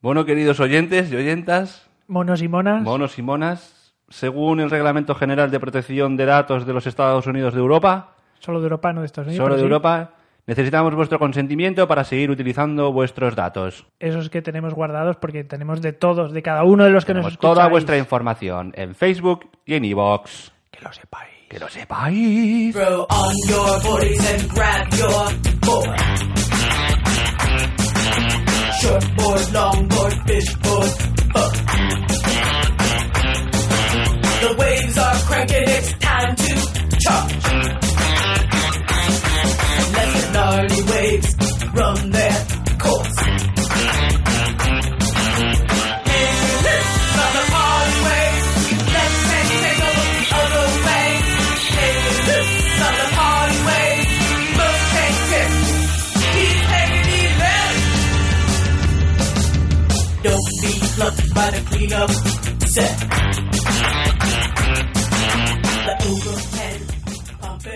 Bueno, queridos oyentes y oyentas, Monos y monas. monos y monas, según el Reglamento General de Protección de Datos de los Estados Unidos de Europa, Solo de Europa, no de Estados Unidos. solo de sí. Europa, necesitamos vuestro consentimiento para seguir utilizando vuestros datos. Esos que tenemos guardados porque tenemos de todos, de cada uno de los que nos Tenemos escucháis. toda vuestra información en Facebook y en iVoox. Que lo sepáis. Que lo sepáis. Shortboard, longboard, fishboard, hook. The waves are cranking, it's time to charge. up, set.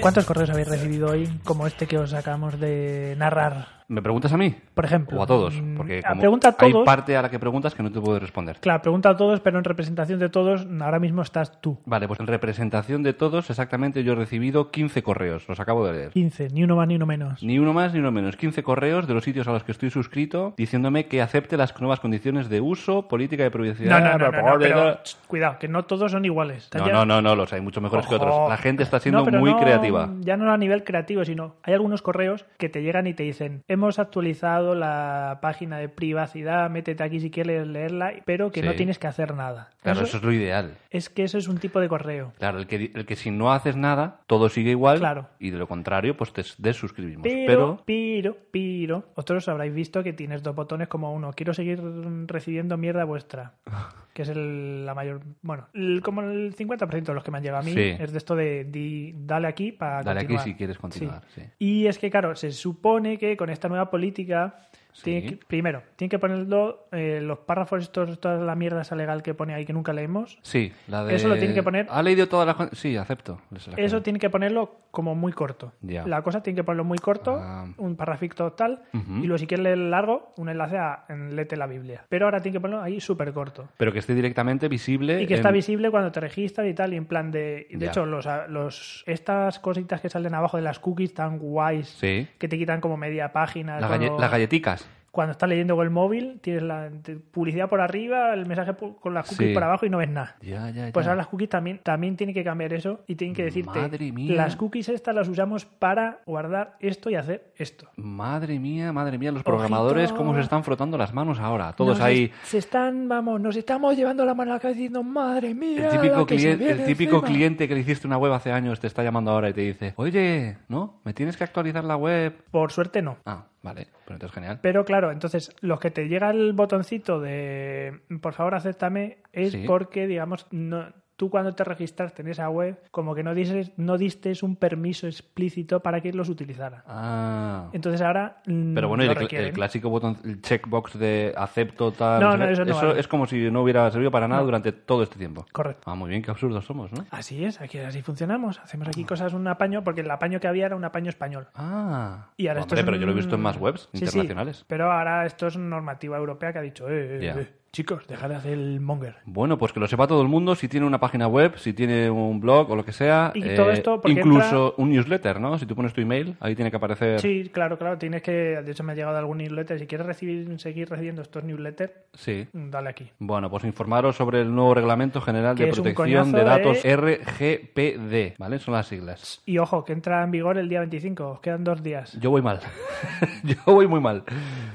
¿Cuántos correos habéis recibido hoy como este que os acabamos de narrar? ¿Me preguntas a mí? Por ejemplo. O a todos, Mm, porque como pregunta a hay todos. parte a la que preguntas que no te puedo responder. Claro, pregunta a todos, pero en representación de todos, ahora mismo estás tú. Vale, pues en representación de todos, exactamente yo he recibido 15 correos, los acabo de leer. 15, ni uno más ni uno menos. Ni uno más ni uno menos. 15 correos de los sitios a los que estoy suscrito diciéndome que acepte las nuevas condiciones de uso, política de privacidad. No, no, no, no, no, pero cuidado, que no todos son iguales. No, no, no, no, los hay muchos mejores que otros. La gente está siendo No, muy no- creativa. Ya no a nivel creativo, sino hay algunos correos que te llegan y te dicen, hemos actualizado la página de privacidad, métete aquí si quieres leerla, pero que Sí. no tienes que hacer nada. Claro, Eso- eso es lo ideal. es que eso es un tipo de correo. Claro, el que, el que si no haces nada, todo sigue igual. Claro. Y de lo contrario, pues te desuscribimos. Pero, pero, pero, vosotros habréis visto que tienes dos botones como uno. Quiero seguir recibiendo mierda vuestra. Que es el, la mayor. Bueno, el- como el 50% de los que me han llegado a mí Sí. es de esto de di- dale aquí para Dale aquí si quieres continuar, sí. Y es que, claro, se supone que con esta nueva política. Sí. tiene que- primero, tiene que ponerlo eh, los párrafos, estos, toda la mierda esa legal que pone ahí que nunca leemos. Sí, la de... Eso lo tiene que poner- ¿Ha leído toda la... gente? Sí, acepto. Eso tiene que ponerlo como muy corto. Ya. La cosa tiene que ponerlo muy corto, Ah. un parrafito tal, y luego si quieres leer largo, un enlace a en Lete la Biblia. Pero ahora tiene que ponerlo ahí súper corto. Pero que esté directamente visible Y que está visible cuando te registras y tal, y en plan de... De Ya. hecho, los, los estas cositas que salen abajo de las cookies tan guays, Sí. que te quitan como media página. La cuando- galle- Las galleticas. Cuando estás leyendo con el móvil, tienes la publicidad por arriba, el mensaje con las cookies Sí. por abajo y no ves nada. Ya, ya, Pues ahora las cookies también, también tienen que cambiar eso y tienen que decirte, Madre mía. las cookies estas las usamos para guardar esto y hacer esto. Madre mía, madre mía, los Ojito. programadores cómo se están frotando las manos ahora. Todos Nos ahí... es- Se están, vamos, nos estamos llevando la mano a la cabeza diciendo, madre mía. El típico, cliente, el típico encima". cliente que le hiciste una web hace años te está llamando ahora y te dice, oye, ¿no? ¿Me tienes que actualizar la web? Por suerte no. Ah, vale, pero entonces genial. Pero claro, entonces los que te llega el botoncito de por favor acéptame es Sí. porque, digamos, no, tú cuando te registraste en esa web, como que no dices, no distes un permiso explícito para que los utilizara. Ah. Entonces ahora. Pero bueno, el, clásico botón, el checkbox de acepto tal. No, no, eso no vale. es como si no hubiera servido para nada No. durante todo este tiempo. Correcto. Ah, muy bien, qué absurdos somos, ¿no? Así es, aquí así funcionamos. Hacemos aquí cosas, un apaño, porque el apaño que había era un apaño español. Ah. Y ahora esto Hombre, es pero yo lo he visto en más webs Sí, sí, internacionales. pero ahora esto es normativa europea que ha dicho, eh, eh, eh, chicos, dejad de hacer el monger. Bueno, pues que lo sepa todo el mundo si tiene una página web, si tiene un blog o lo que sea. Y todo esto porque incluso un newsletter, ¿no? Si tú pones tu email, ahí tiene que aparecer. Sí, claro, claro, tienes que, de hecho me ha llegado algún newsletter, si quieres recibir, seguir recibiendo estos newsletters, Sí. dale aquí. Bueno, pues informaros sobre el nuevo Reglamento General Que de Protección de Datos de- RGPD, ¿vale? Son las siglas. Y ojo, que entra en vigor el día 25, os quedan dos días. Yo voy mal. Yo voy muy mal.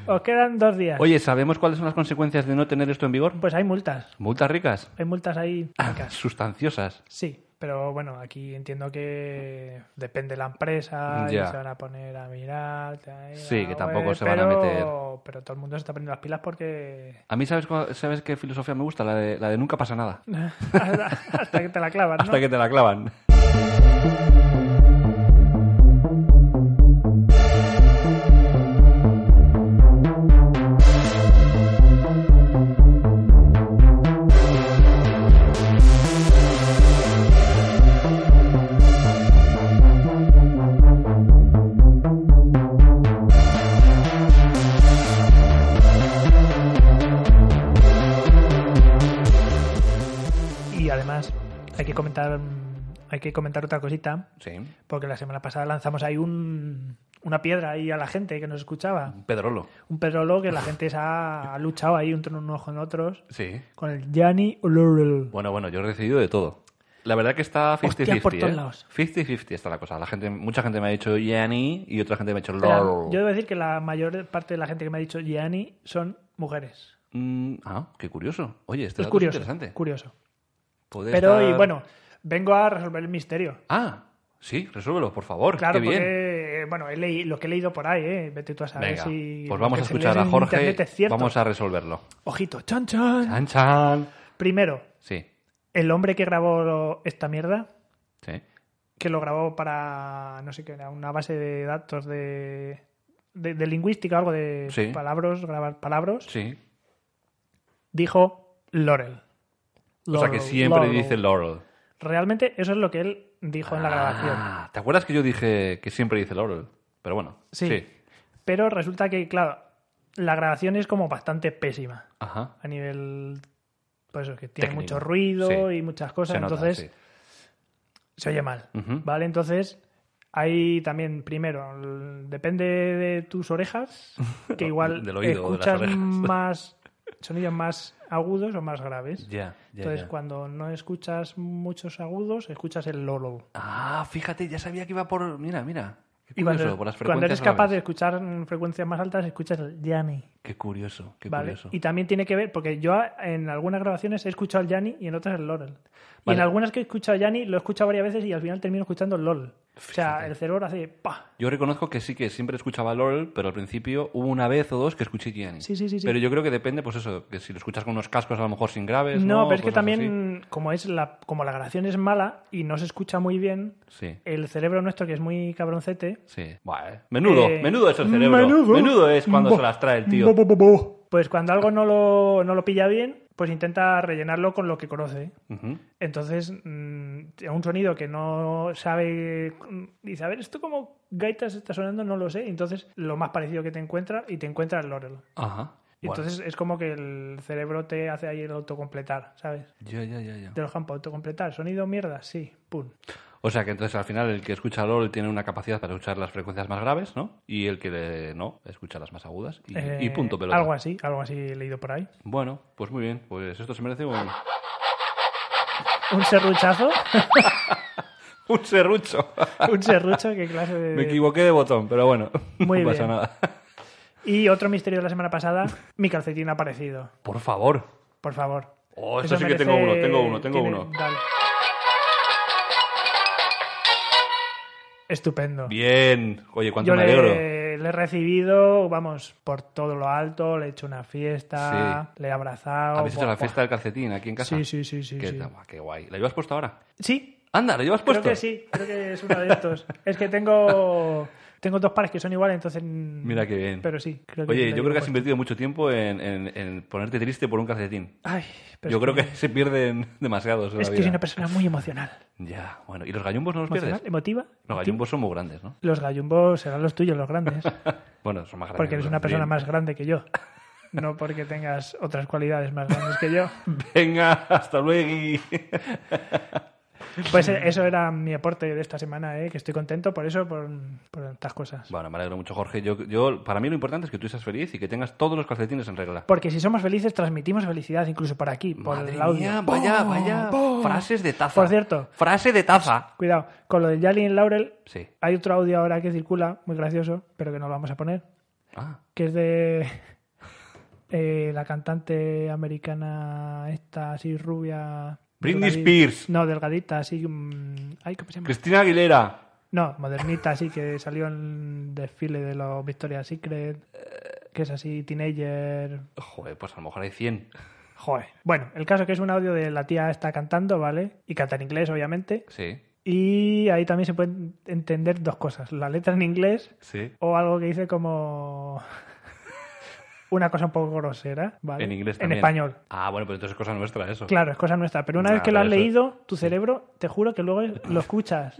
Os quedan dos días. Oye, ¿sabemos cuáles son las consecuencias de no tener esto en vigor? Pues hay multas, Multas ricas. hay multas ahí. Ah, ricas. sustanciosas. Sí, Pero bueno, aquí entiendo que depende de la empresa Ya. y se van a poner a mirar. Sí, que tampoco web, se van a meter. Pero todo el mundo se está poniendo las pilas porque. A mí, ¿sabes, ¿sabes qué filosofía me gusta? La de, la de nunca pasa nada. hasta, hasta que te la clavas, ¿no? Hasta que te la clavan. comentar. Hay que comentar otra cosita, Sí. porque la semana pasada lanzamos ahí un, una piedra ahí a la gente que nos escuchaba. Pedrolo. Un pedrolo que la gente se ha, ha luchado ahí entre unos con otros Sí. con el Gianni Olorel. Bueno, bueno, yo he recibido de todo. La verdad que está 50-50. Hostias por todos ¿eh? lados. 50-50 está la cosa. La gente, mucha gente me ha dicho Yanni y otra gente me ha dicho LOL. yo debo decir que la mayor parte de la gente que me ha dicho Gianni son mujeres. Mm, ah, qué curioso. Oye, este es dato curioso. interesante. Curioso. Pero, y bueno, vengo a resolver el misterio. Ah, sí, resuélvelo, por favor. Claro, qué bien. porque, eh, bueno, he leí- lo que he leído por ahí, ¿eh? Vete tú a saber Venga, si. pues vamos a escuchar a Jorge. es. Vamos a resolverlo. Ojito, chan, chan. Chan, chan. Primero, Sí, el hombre que grabó esta mierda, sí. que lo grabó para, no sé qué, era una base de datos de, de, de lingüística, algo de Sí. palabras, grabar palabras, Sí. dijo Laurel. O sea que siempre Laurel. dice Laurel. Realmente eso es lo que él dijo en la grabación. Ah, ¿Te acuerdas que yo dije que siempre dice Laurel? Pero bueno. Sí. Sí. Pero resulta que, claro, la grabación es como bastante pésima Ajá. a nivel. Pues eso, que tiene Técnico. mucho ruido Sí. y muchas cosas, Se nota, entonces sí. se oye mal. ¿Vale? Entonces, hay también, primero, depende de tus orejas, que igual Del oído o de las escuchas orejas. más sonidos más agudos o más graves. Ya, ya, Entonces, ya. cuando no escuchas muchos agudos, escuchas el lolo. Ah, fíjate, ya sabía que iba por... Mira, mira. Qué Y curioso, cuando, por las cuando eres capaz de escuchar frecuencias más altas, escuchas el Yanni. Qué curioso, qué ¿vale? curioso. Y también tiene que ver, porque yo en algunas grabaciones he escuchado el Yanni y en otras el Laurel. Y en algunas que he escuchado el Yanni lo he escuchado varias veces y al final termino escuchando el LOL. O sea, el cerebro hace ¡pa! Yo reconozco que sí que siempre escuchaba Laurel, pero al principio hubo una vez o dos que escuché Gianni. Sí, sí, sí, sí. Pero yo creo que depende, pues eso, que si lo escuchas con unos cascos a lo mejor sin graves, No, ¿no? pero es que también, como es la, como la grabación es mala y no se escucha muy bien. Sí, el cerebro nuestro, que es muy cabroncete, sí. Eh. Menudo, Eh, menudo es el cerebro. menudo. Menudo, es cuando Bo- se las trae el tío. Pues cuando algo no lo, no lo pilla bien, pues intenta rellenarlo con lo que conoce. Entonces, mm, un sonido que no sabe, dice, a ver, esto como gaitas está sonando, no lo sé. Entonces, lo más parecido que te encuentra y te encuentra el Laurel. Ajá. Y Bueno, Entonces, es como que el cerebro te hace ahí el autocompletar, ¿sabes? Ya, ya, ya, ya. Te lo campo, autocompletar. Sonido mierda, sí, pum. O sea que entonces al final el que escucha LOL tiene una capacidad para escuchar las frecuencias más graves, ¿no? Y el que le- no, escucha las más agudas. Y, Eh, y punto pelota. Algo así, algo así he leído por ahí. Bueno, pues muy bien. Pues esto se merece un, Un serruchazo, un serrucho. un serrucho, qué clase de... Me equivoqué de botón, pero bueno, Muy no pasa bien. nada. Y otro misterio de la semana pasada, mi calcetín ha aparecido. Por favor. Por favor. Oh, esto Eso sí que tengo uno, tengo uno, tengo tiene- uno. dale. Estupendo. Bien. Oye, cuánto Yo me alegro. le, le he recibido, vamos, por todo lo alto, le he hecho una fiesta, le he abrazado. ¿Habéis hecho la fiesta del calcetín aquí en casa? Sí, sí, sí, sí. Qué, sí. qué guay. ¿La llevas puesto ahora? Sí, Anda, ¿la llevas creo puesto? que sí, creo que es uno de estos. es que tengo, tengo dos pares que son iguales, entonces... Mira qué bien. Pero sí, creo que Oye, yo creo que has invertido mucho tiempo en, en- en ponerte triste por un calcetín. Ay, pero Yo creo que se pierden demasiados Es la que soy vida. una persona muy emocional. Ya, bueno. ¿Y los gallumbos no los ¿Emocional? pierdes? ¿Emotiva? Los gallumbos son muy grandes, ¿no? Los gallumbos serán los tuyos, los grandes. Bueno, son más grandes. Porque eres una persona Bien. más grande que yo. No porque tengas otras cualidades más grandes que yo. Venga, hasta luego. Pues eh, eso era mi aporte de esta semana, ¿eh? que estoy contento por eso, por, por estas cosas. Bueno, me alegro mucho, Jorge. Yo, yo, para mí lo importante es que tú seas feliz y que tengas todos los calcetines en regla. Porque si somos felices, transmitimos felicidad, incluso por aquí, por Madre el audio. mía, vaya, ¡Bum! vaya. ¡Bum! Frases de taza. Por cierto, Frase de taza. cuidado, con lo de Yali y Laurel, Sí. hay otro audio ahora que circula, muy gracioso, pero que no lo vamos a poner, Ah, que es de eh, la cantante americana esta así rubia Britney Spears. No, delgadita, así. mm, Ay, ¿cómo se llama? Cristina Aguilera. No, modernita, así que salió en el desfile de los Victoria's Secret, que es así, teenager. Joder, pues a lo mejor hay 100. Joder. Bueno, el caso que es un audio de la tía está cantando, ¿vale? Y canta en inglés, obviamente. Sí, Y ahí también se pueden entender dos cosas: la letra en inglés sí. o algo que dice como. Una cosa un poco grosera, ¿vale? En inglés En también. español. Ah, bueno, pero entonces es cosa nuestra eso. Claro, es cosa nuestra. Pero una Nah, vez que lo has leído, tu cerebro, te juro que luego lo escuchas.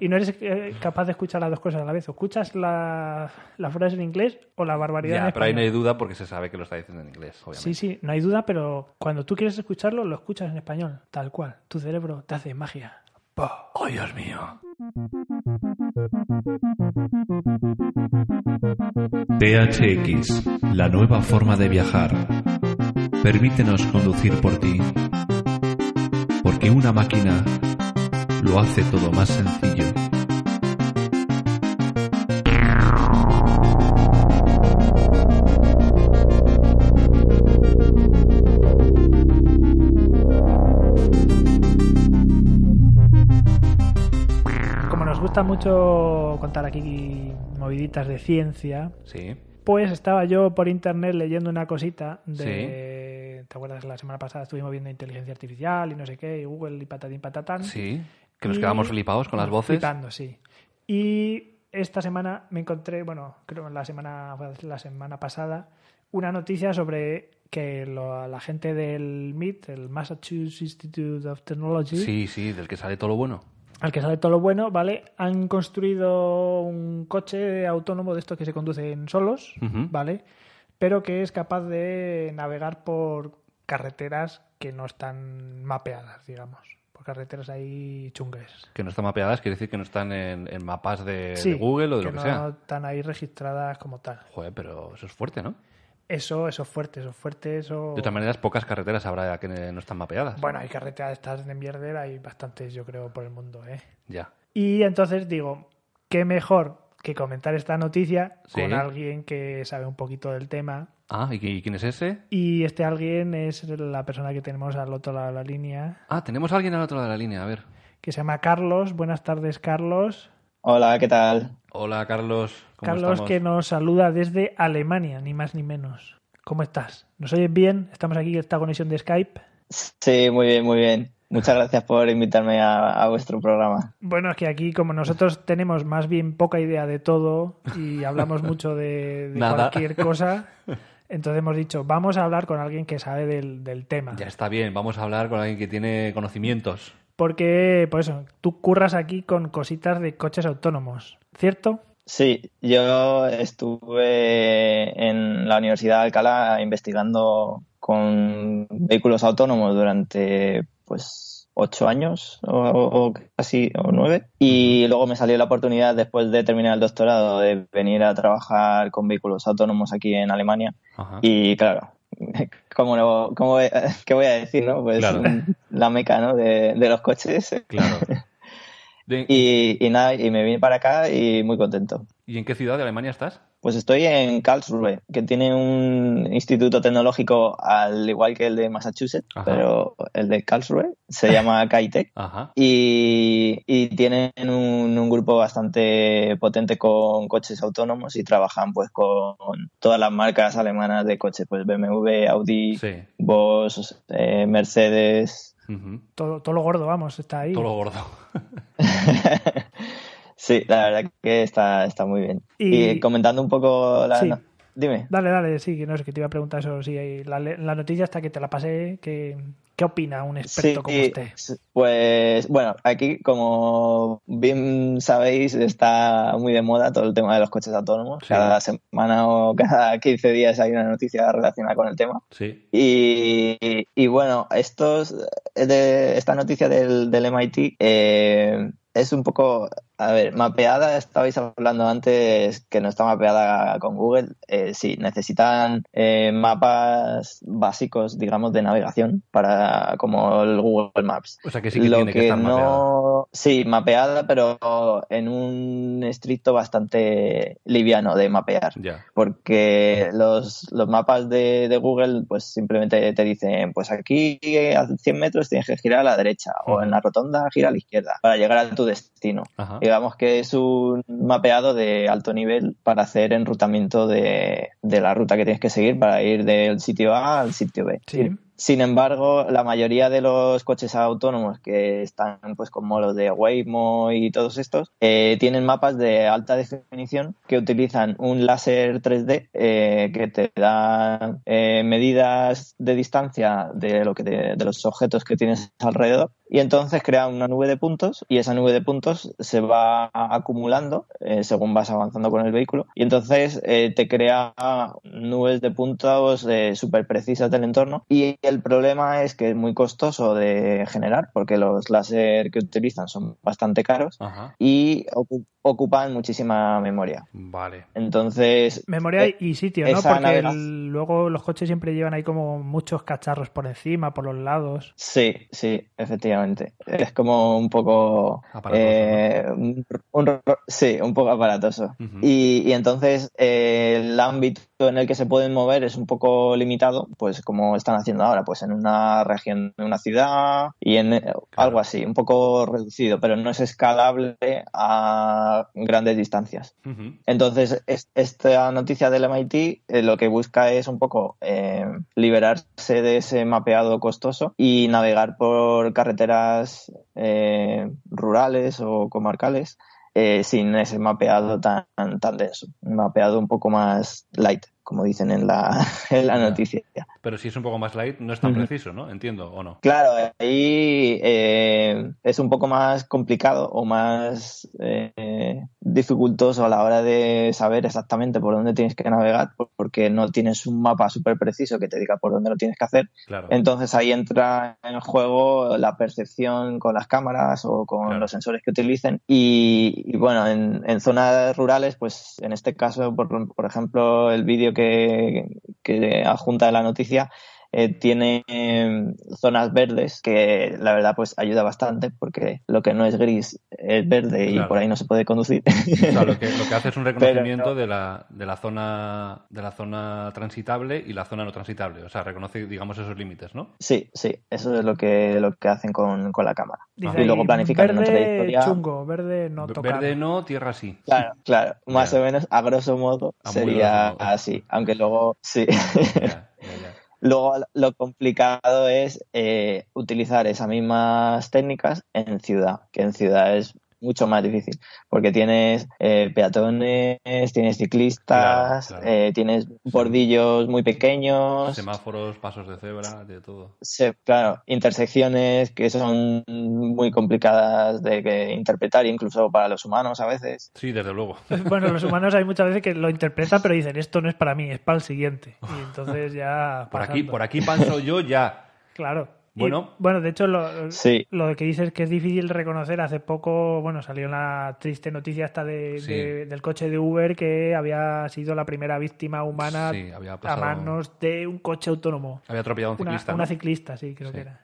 Y no eres eh, capaz de escuchar las dos cosas a la vez. O escuchas la, la frase en inglés o la barbaridad Ya, en pero ahí no hay duda porque se sabe que lo está diciendo en inglés, obviamente. Sí, sí, no hay duda, pero cuando tú quieres escucharlo, lo escuchas en español, tal cual. Tu cerebro te hace magia. ¡Oh, Dios mío! THX, la nueva forma de viajar. Permítenos conducir por ti. Porque una máquina lo hace todo más sencillo. Gusta mucho contar aquí moviditas de ciencia, Sí. pues estaba yo por internet leyendo una cosita de... ¿Te acuerdas? La semana pasada estuvimos viendo inteligencia artificial y no sé qué, y Google y patatín patatán. Sí. Que nos Y- quedamos flipados con las voces. Flipando, sí. Y esta semana me encontré, bueno, creo la semana, la semana pasada, una noticia sobre que lo- la gente del MIT, el Massachusetts Institute of Technology, Sí, sí, del que sale todo lo bueno. Al que sabe todo lo bueno, ¿vale? Han construido un coche autónomo de estos que se conducen solos. ¿vale? Pero que es capaz de navegar por carreteras que no están mapeadas, digamos. Por carreteras ahí chungues. Que no están mapeadas, quiere decir que no están en, en mapas de, Sí, de Google o de lo que no sea. están ahí registradas como tal. Joder, pero eso es fuerte, ¿no? Eso, eso es fuerte, eso es fuerte, eso... De todas maneras, pocas carreteras habrá que no están mapeadas. Bueno, hay carreteras de estas de mierda, hay bastantes, yo creo, por el mundo, ¿eh? Ya. Y entonces digo, qué mejor que comentar esta noticia Sí. con alguien que sabe un poquito del tema. Ah, ¿y qui- quién es ese? Y este alguien es la persona que tenemos al otro lado de la línea, Ah, tenemos a alguien al otro lado de la línea, a ver. que se llama Carlos. Buenas tardes, Carlos. Hola, ¿qué tal? Hola, Carlos. ¿Cómo Carlos estamos? que nos saluda desde Alemania, ni más ni menos. ¿Cómo estás? ¿Nos oyes bien? Estamos aquí en esta conexión de Skype. Sí, muy bien, muy bien. Muchas gracias por invitarme a, a vuestro programa. Bueno, es que aquí, como nosotros tenemos más bien poca idea de todo y hablamos mucho de, de Nada. cualquier cosa, entonces hemos dicho, vamos a hablar con alguien que sabe del, del tema. Ya está bien, vamos a hablar con alguien que tiene conocimientos. Porque, por eso, tú curras aquí con cositas de coches autónomos, ¿cierto? Sí, yo estuve en la Universidad de Alcalá investigando con vehículos autónomos durante pues ocho años o, o casi o nueve y luego me salió la oportunidad después de terminar el doctorado de venir a trabajar con vehículos autónomos aquí en Alemania Ajá. y claro ¿Cómo no, cómo, ¿Qué voy a decir, no? Pues Claro. la meca, ¿no? De, de los coches. Claro. De- Y, y nada, y me vine para acá y muy contento. ¿Y en qué ciudad de Alemania estás? Pues estoy en Karlsruhe, que tiene un instituto tecnológico al igual que el de Massachusetts, Ajá. pero el de Karlsruhe se llama KITEC. Ajá. Y, y tienen un, un grupo bastante potente con coches autónomos y trabajan pues con todas las marcas alemanas de coches, pues BMW, Audi, Sí. Bosch, eh, Mercedes. Todo, todo lo gordo, vamos, está ahí. Todo lo gordo. sí, la verdad que está, está muy bien. Y- Y, comentando un poco la... Sí. no, dime. Dale, dale, sí, que no sé, que te iba a preguntar eso. Sí, la, la noticia hasta que te la pasé, ¿qué, qué opina un experto como usted? Pues bueno, aquí como bien sabéis está muy de moda todo el tema de los coches autónomos. Sí. Cada semana o cada 15 días hay una noticia relacionada con el tema. Sí. Y, y bueno, estos, de, esta noticia del, del MIT eh, es un poco A ver, mapeada, estabais hablando antes que no está mapeada con Google. Eh, sí, necesitan eh, mapas básicos, digamos, de navegación para como el Google Maps. O sea que sí que Lo tiene que, que estar mapeada. no, sí, mapeada, pero en un estricto bastante liviano de mapear Ya. porque los, los mapas de, de Google pues simplemente te dicen pues aquí a 100 metros tienes que girar a la derecha o en la rotonda gira a la izquierda para llegar a tu destino. Ajá. Digamos que es un mapeado de alto nivel para hacer enrutamiento de, de la ruta que tienes que seguir para ir del sitio A al sitio B. Sí. Sin embargo, la mayoría de los coches autónomos que están pues como los de Waymo y todos estos eh, tienen mapas de alta definición que utilizan un láser 3D eh, que te da eh, medidas de distancia de lo que de los objetos que tienes alrededor. Y entonces crea una nube de puntos y esa nube de puntos se va acumulando según vas avanzando con el vehículo. Y entonces te crea nubes de puntos súper precisas del entorno. Y el problema es que es muy costoso de generar porque los láser que utilizan son bastante caros Ajá. y ocu- ocupan muchísima memoria. Vale. Entonces, Memoria eh, y sitio, ¿no? Porque el- luego los coches siempre llevan ahí como muchos cacharros por encima, por los lados. Sí, sí, efectivamente. Es como un poco... Aparatoso, eh, un- un- sí, un poco aparatoso. Y entonces eh, el ámbito en el que se pueden mover es un poco limitado, pues como están haciendo ahora, pues en una región, en una ciudad y en eh, algo así, un poco reducido, pero no es escalable a grandes distancias. Entonces, es- esta noticia del MIT eh, lo que busca es un poco eh, liberarse de ese mapeado costoso y navegar por carreteras eh, rurales o comarcales sin ese mapeado tan, tan denso. Un mapeado un poco más light, como dicen en la, en la noticia. Pero si es un poco más light, no es tan Ujú. preciso, ¿no? Entiendo, ¿o no? Claro, ahí eh, es un poco más complicado o más eh, dificultoso a la hora de saber exactamente por dónde tienes que navegar, por- porque no tienes un mapa súper preciso que te diga por dónde lo tienes que hacer. Claro. Entonces ahí entra en juego la percepción con las cámaras o con Claro. los sensores que utilicen. Y, y bueno, en, en zonas rurales, pues en este caso, por, por ejemplo, el vídeo que, que adjunta de la noticia eh, tiene eh, zonas verdes que la verdad pues ayuda bastante porque lo que no es gris es verde y Claro. por ahí no se puede conducir. O sea, lo que, lo que hace es un reconocimiento no. de, la, de, la zona, de la zona transitable y la zona no transitable. O sea, reconoce, digamos, esos límites, ¿no? sí, sí, eso es lo que, lo que hacen con, con la cámara. Dice Y luego planifican una verde trayectoria. chungo, verde no tocar. Verde no, tierra sí. Claro, claro, más Ya. o menos a grosso modo A sería grosso modo. así, aunque luego sí. Ya. luego lo complicado es eh, utilizar esas mismas técnicas en ciudad, que en ciudad es mucho más difícil, porque tienes eh, peatones, tienes ciclistas, Claro, claro. eh, tienes bordillos muy pequeños, Semáforos, pasos de cebra, de todo. se- claro, intersecciones que son muy complicadas de que interpretar, incluso para los humanos a veces. Sí, desde luego. Bueno, los humanos hay muchas veces que lo interpretan, pero dicen esto no es para mí, es para el siguiente. Y entonces ya. Por aquí, por aquí paso yo ya. Claro. Y, Bueno. bueno, de hecho, lo, Sí. lo que dices que es difícil reconocer, hace poco, bueno, salió la triste noticia esta de, Sí. de- del coche de Uber que había sido la primera víctima humana Sí, a manos de un coche autónomo. Había atropellado a un Una, ciclista. una ¿no? ciclista, sí, creo Sí. que era.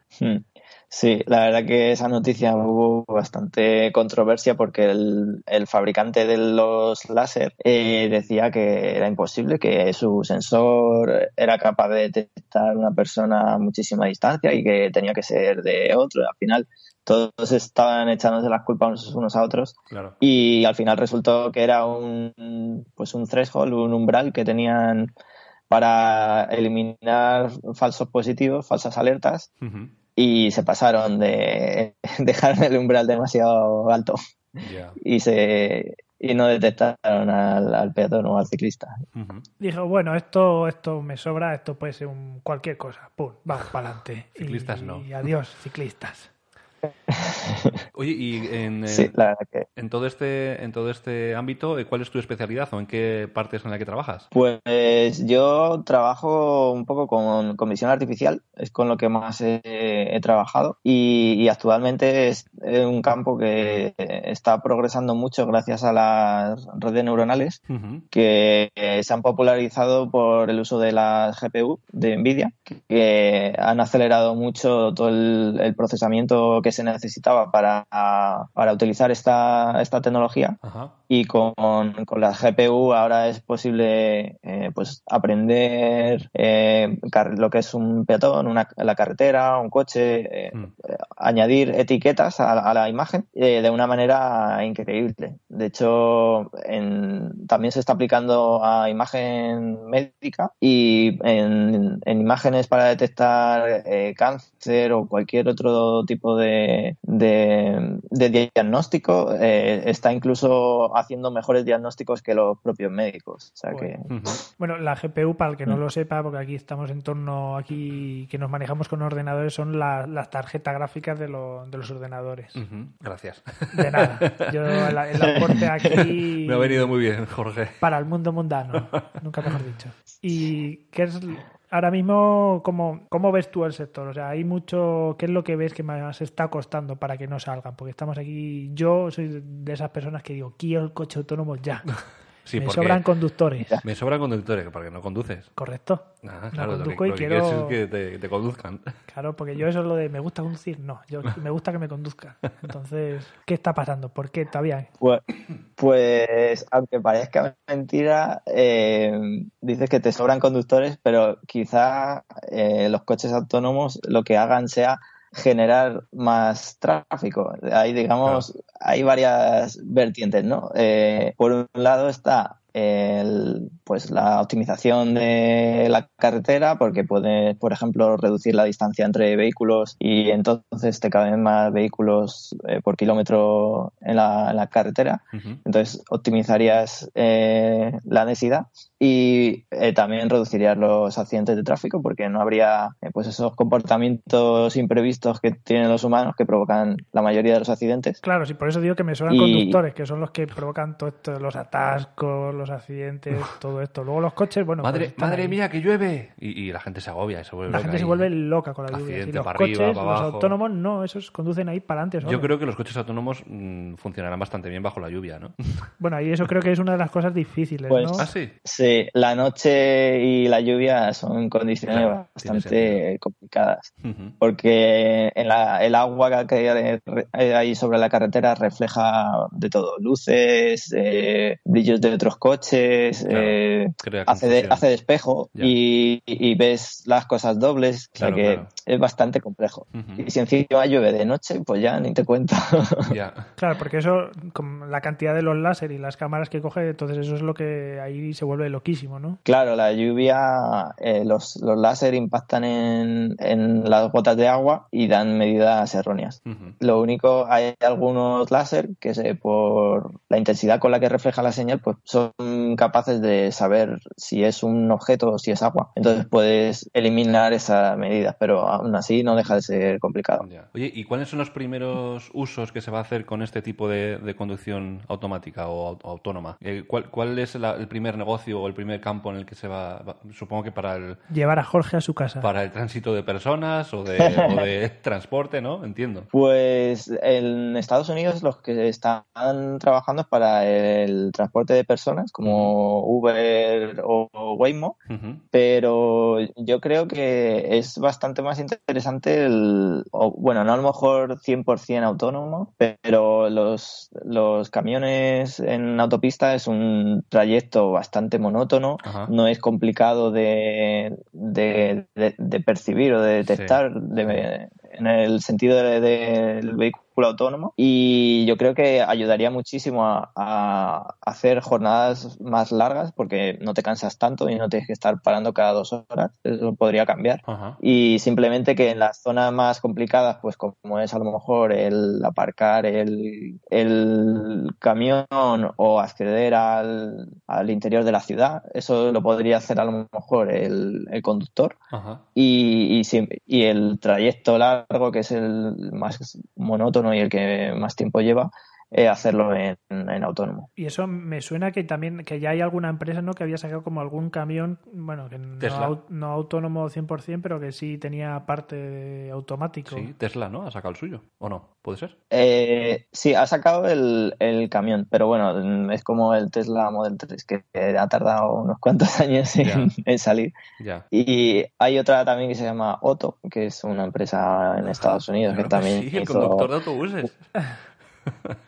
Sí, la verdad que esa noticia hubo bastante controversia porque el, el fabricante de los láser eh, decía que era imposible, que su sensor era capaz de detectar una persona a muchísima distancia y que tenía que ser de otro. Al final todos estaban echándose las culpas unos a otros Claro. y al final resultó que era un pues un threshold, un umbral que tenían para eliminar falsos positivos, falsas alertas. Y se pasaron de dejar el umbral demasiado alto y se y no detectaron al, al peatón o al ciclista. Dijo, bueno, esto, esto me sobra, esto puede ser un, cualquier cosa. Pum, vamos para adelante. Ciclistas y, no. Y adiós, ciclistas. Oye, y en, eh, la que en todo este en todo este ámbito, eh, ¿cuál es tu especialidad o en qué partes en la que trabajas? Pues yo trabajo un poco con, con visión artificial, es con lo que más he, he trabajado y, y actualmente es- un campo que está progresando mucho gracias a las redes neuronales que se han popularizado por el uso de las GPU de Nvidia, que han acelerado mucho todo el, el procesamiento que se necesitaba para, para utilizar esta, esta tecnología Ajá. y con, con la GPU ahora es posible eh, pues aprender eh, lo que es un peatón, una, la carretera, un coche, eh, Mm. añadir etiquetas a, a la imagen de una manera increíble. De hecho, en- también se está aplicando a imagen médica y en, en imágenes para detectar cáncer o cualquier otro tipo de, de, de diagnóstico, eh, está incluso haciendo mejores diagnósticos que los propios médicos. O sea que Ujú. Bueno, la GPU, para el que no Mm. lo sepa, porque aquí estamos en torno, aquí que nos manejamos con ordenadores, son la- las tarjetas gráficas de, lo- de los ordenadores. Gracias. De nada. Yo el, el aporte aquí Me ha venido muy bien, Jorge. para el mundo mundano, nunca mejor dicho. ¿Y qué es ahora mismo, cómo, cómo ves tú el sector? O sea, hay mucho, ¿qué es lo que ves que más está costando para que no salgan? Porque estamos aquí, yo soy de esas personas que digo, quiero el coche autónomo ya. Sí, Me sobran conductores. me sobran conductores, porque no conduces. Correcto. Ah, No claro, lo que, conduzco y lo que quiero- quieres es que te, te conduzcan. Claro, porque yo eso es lo de me gusta conducir, no, yo me gusta que me conduzca. Entonces, ¿qué está pasando? ¿Por qué todavía? Pues, pues, aunque parezca mentira, eh, dices que te sobran conductores, pero quizá eh, los coches autónomos lo que hagan sea generar más tráfico. Hay, digamos, hay varias vertientes, ¿no? Eh, por un lado está el, pues la optimización de la carretera, porque puedes, por ejemplo, reducir la distancia entre vehículos y entonces te caben más vehículos eh, por kilómetro en la, en la carretera. Entonces optimizarías eh, la densidad y eh, también reducirías los accidentes de tráfico porque no habría eh, pues esos comportamientos imprevistos que tienen los humanos que provocan la mayoría de los accidentes. Claro, sí, por eso digo que me Y- conductores, que son los que provocan todo esto, los atascos, los accidentes, todo esto. Luego los coches, bueno, madre pues madre ahí. mía, que llueve. Y, y la gente se agobia y se vuelve La loca gente se ahí. vuelve loca con la lluvia. Y los para coches, arriba, para los abajo. autónomos, no, esos conducen ahí para adelante. Yo creo que los coches autónomos mm, funcionarán bastante bien bajo la lluvia, ¿no? Bueno, y eso creo que es una de las cosas difíciles, Pues- ¿no? ah, sí. Sí, la noche y la lluvia son condiciones Claro, bastante complicadas. Ujú. porque en la- el agua que hay- hay ahí sobre la carretera refleja de todo, luces, eh, brillos de otros coches, Claro, eh, hace, de, hace de espejo y, y ves las cosas dobles, o sea Claro, que claro. es bastante complejo. Ujú. Y si encima llueve de noche, pues ya ni te cuento. Ya. Claro, porque eso, con la cantidad de los láser y las cámaras que coge, entonces eso es lo que ahí se vuelve loquísimo, ¿no? Claro, la lluvia, eh, los, los láser impactan en, en las gotas de agua y dan medidas erróneas. Ujú. Lo único, hay algunos láser que se, por la intensidad con la que refleja la señal, pues son capaces de saber si es un objeto o si es agua. Entonces puedes eliminar esas medidas, pero aún así no deja de ser complicado. Ya. Oye, ¿y cuáles son los primeros usos que se va a hacer con este tipo de, de conducción automática o au- autónoma? Eh, ¿cuál, cuál es la- el primer negocio o el primer campo en el que se va? va- supongo que para el, Llevar a Jorge a su casa. para el tránsito de personas o de, o de transporte, ¿no? Entiendo. Pues en Estados Unidos los que están trabajando es para el transporte de personas, como Uber o Waymo, pero yo creo que es bastante más interesante el, o, bueno, no a lo mejor 100% autónomo, pero los, los camiones en autopista es un trayecto bastante monótono, Ajá. no es complicado de, de, de- de percibir o de detectar de- en el sentido de- del vehículo autónomo y yo creo que ayudaría muchísimo a, a hacer jornadas más largas porque no te cansas tanto y no tienes que estar parando cada dos horas. Eso podría cambiar. Ajá. Y simplemente que en las zonas más complicadas, pues como es a lo mejor el aparcar el, el camión o acceder al, al interior de la ciudad, eso lo podría hacer a lo mejor el, el conductor. Ajá. Y, y, y el trayecto largo, que es el más monótono y el que más tiempo lleva, eh, hacerlo en, en autónomo. Y eso me suena que también que ya hay alguna empresa ¿no? que había sacado como algún camión, bueno, que no, no autónomo 100%, pero que sí tenía parte automático. Sí, Tesla, ¿no? Ha sacado el suyo. ¿O no? ¿Puede ser? Eh, sí, ha sacado el, el camión, pero bueno, mm, es como el Tesla Model 3, que ha tardado unos cuantos años en, salir. Ya. Y hay otra también que se llama Otto, que es una empresa en Estados Unidos Claro que que también sí, el conductor de autobuses.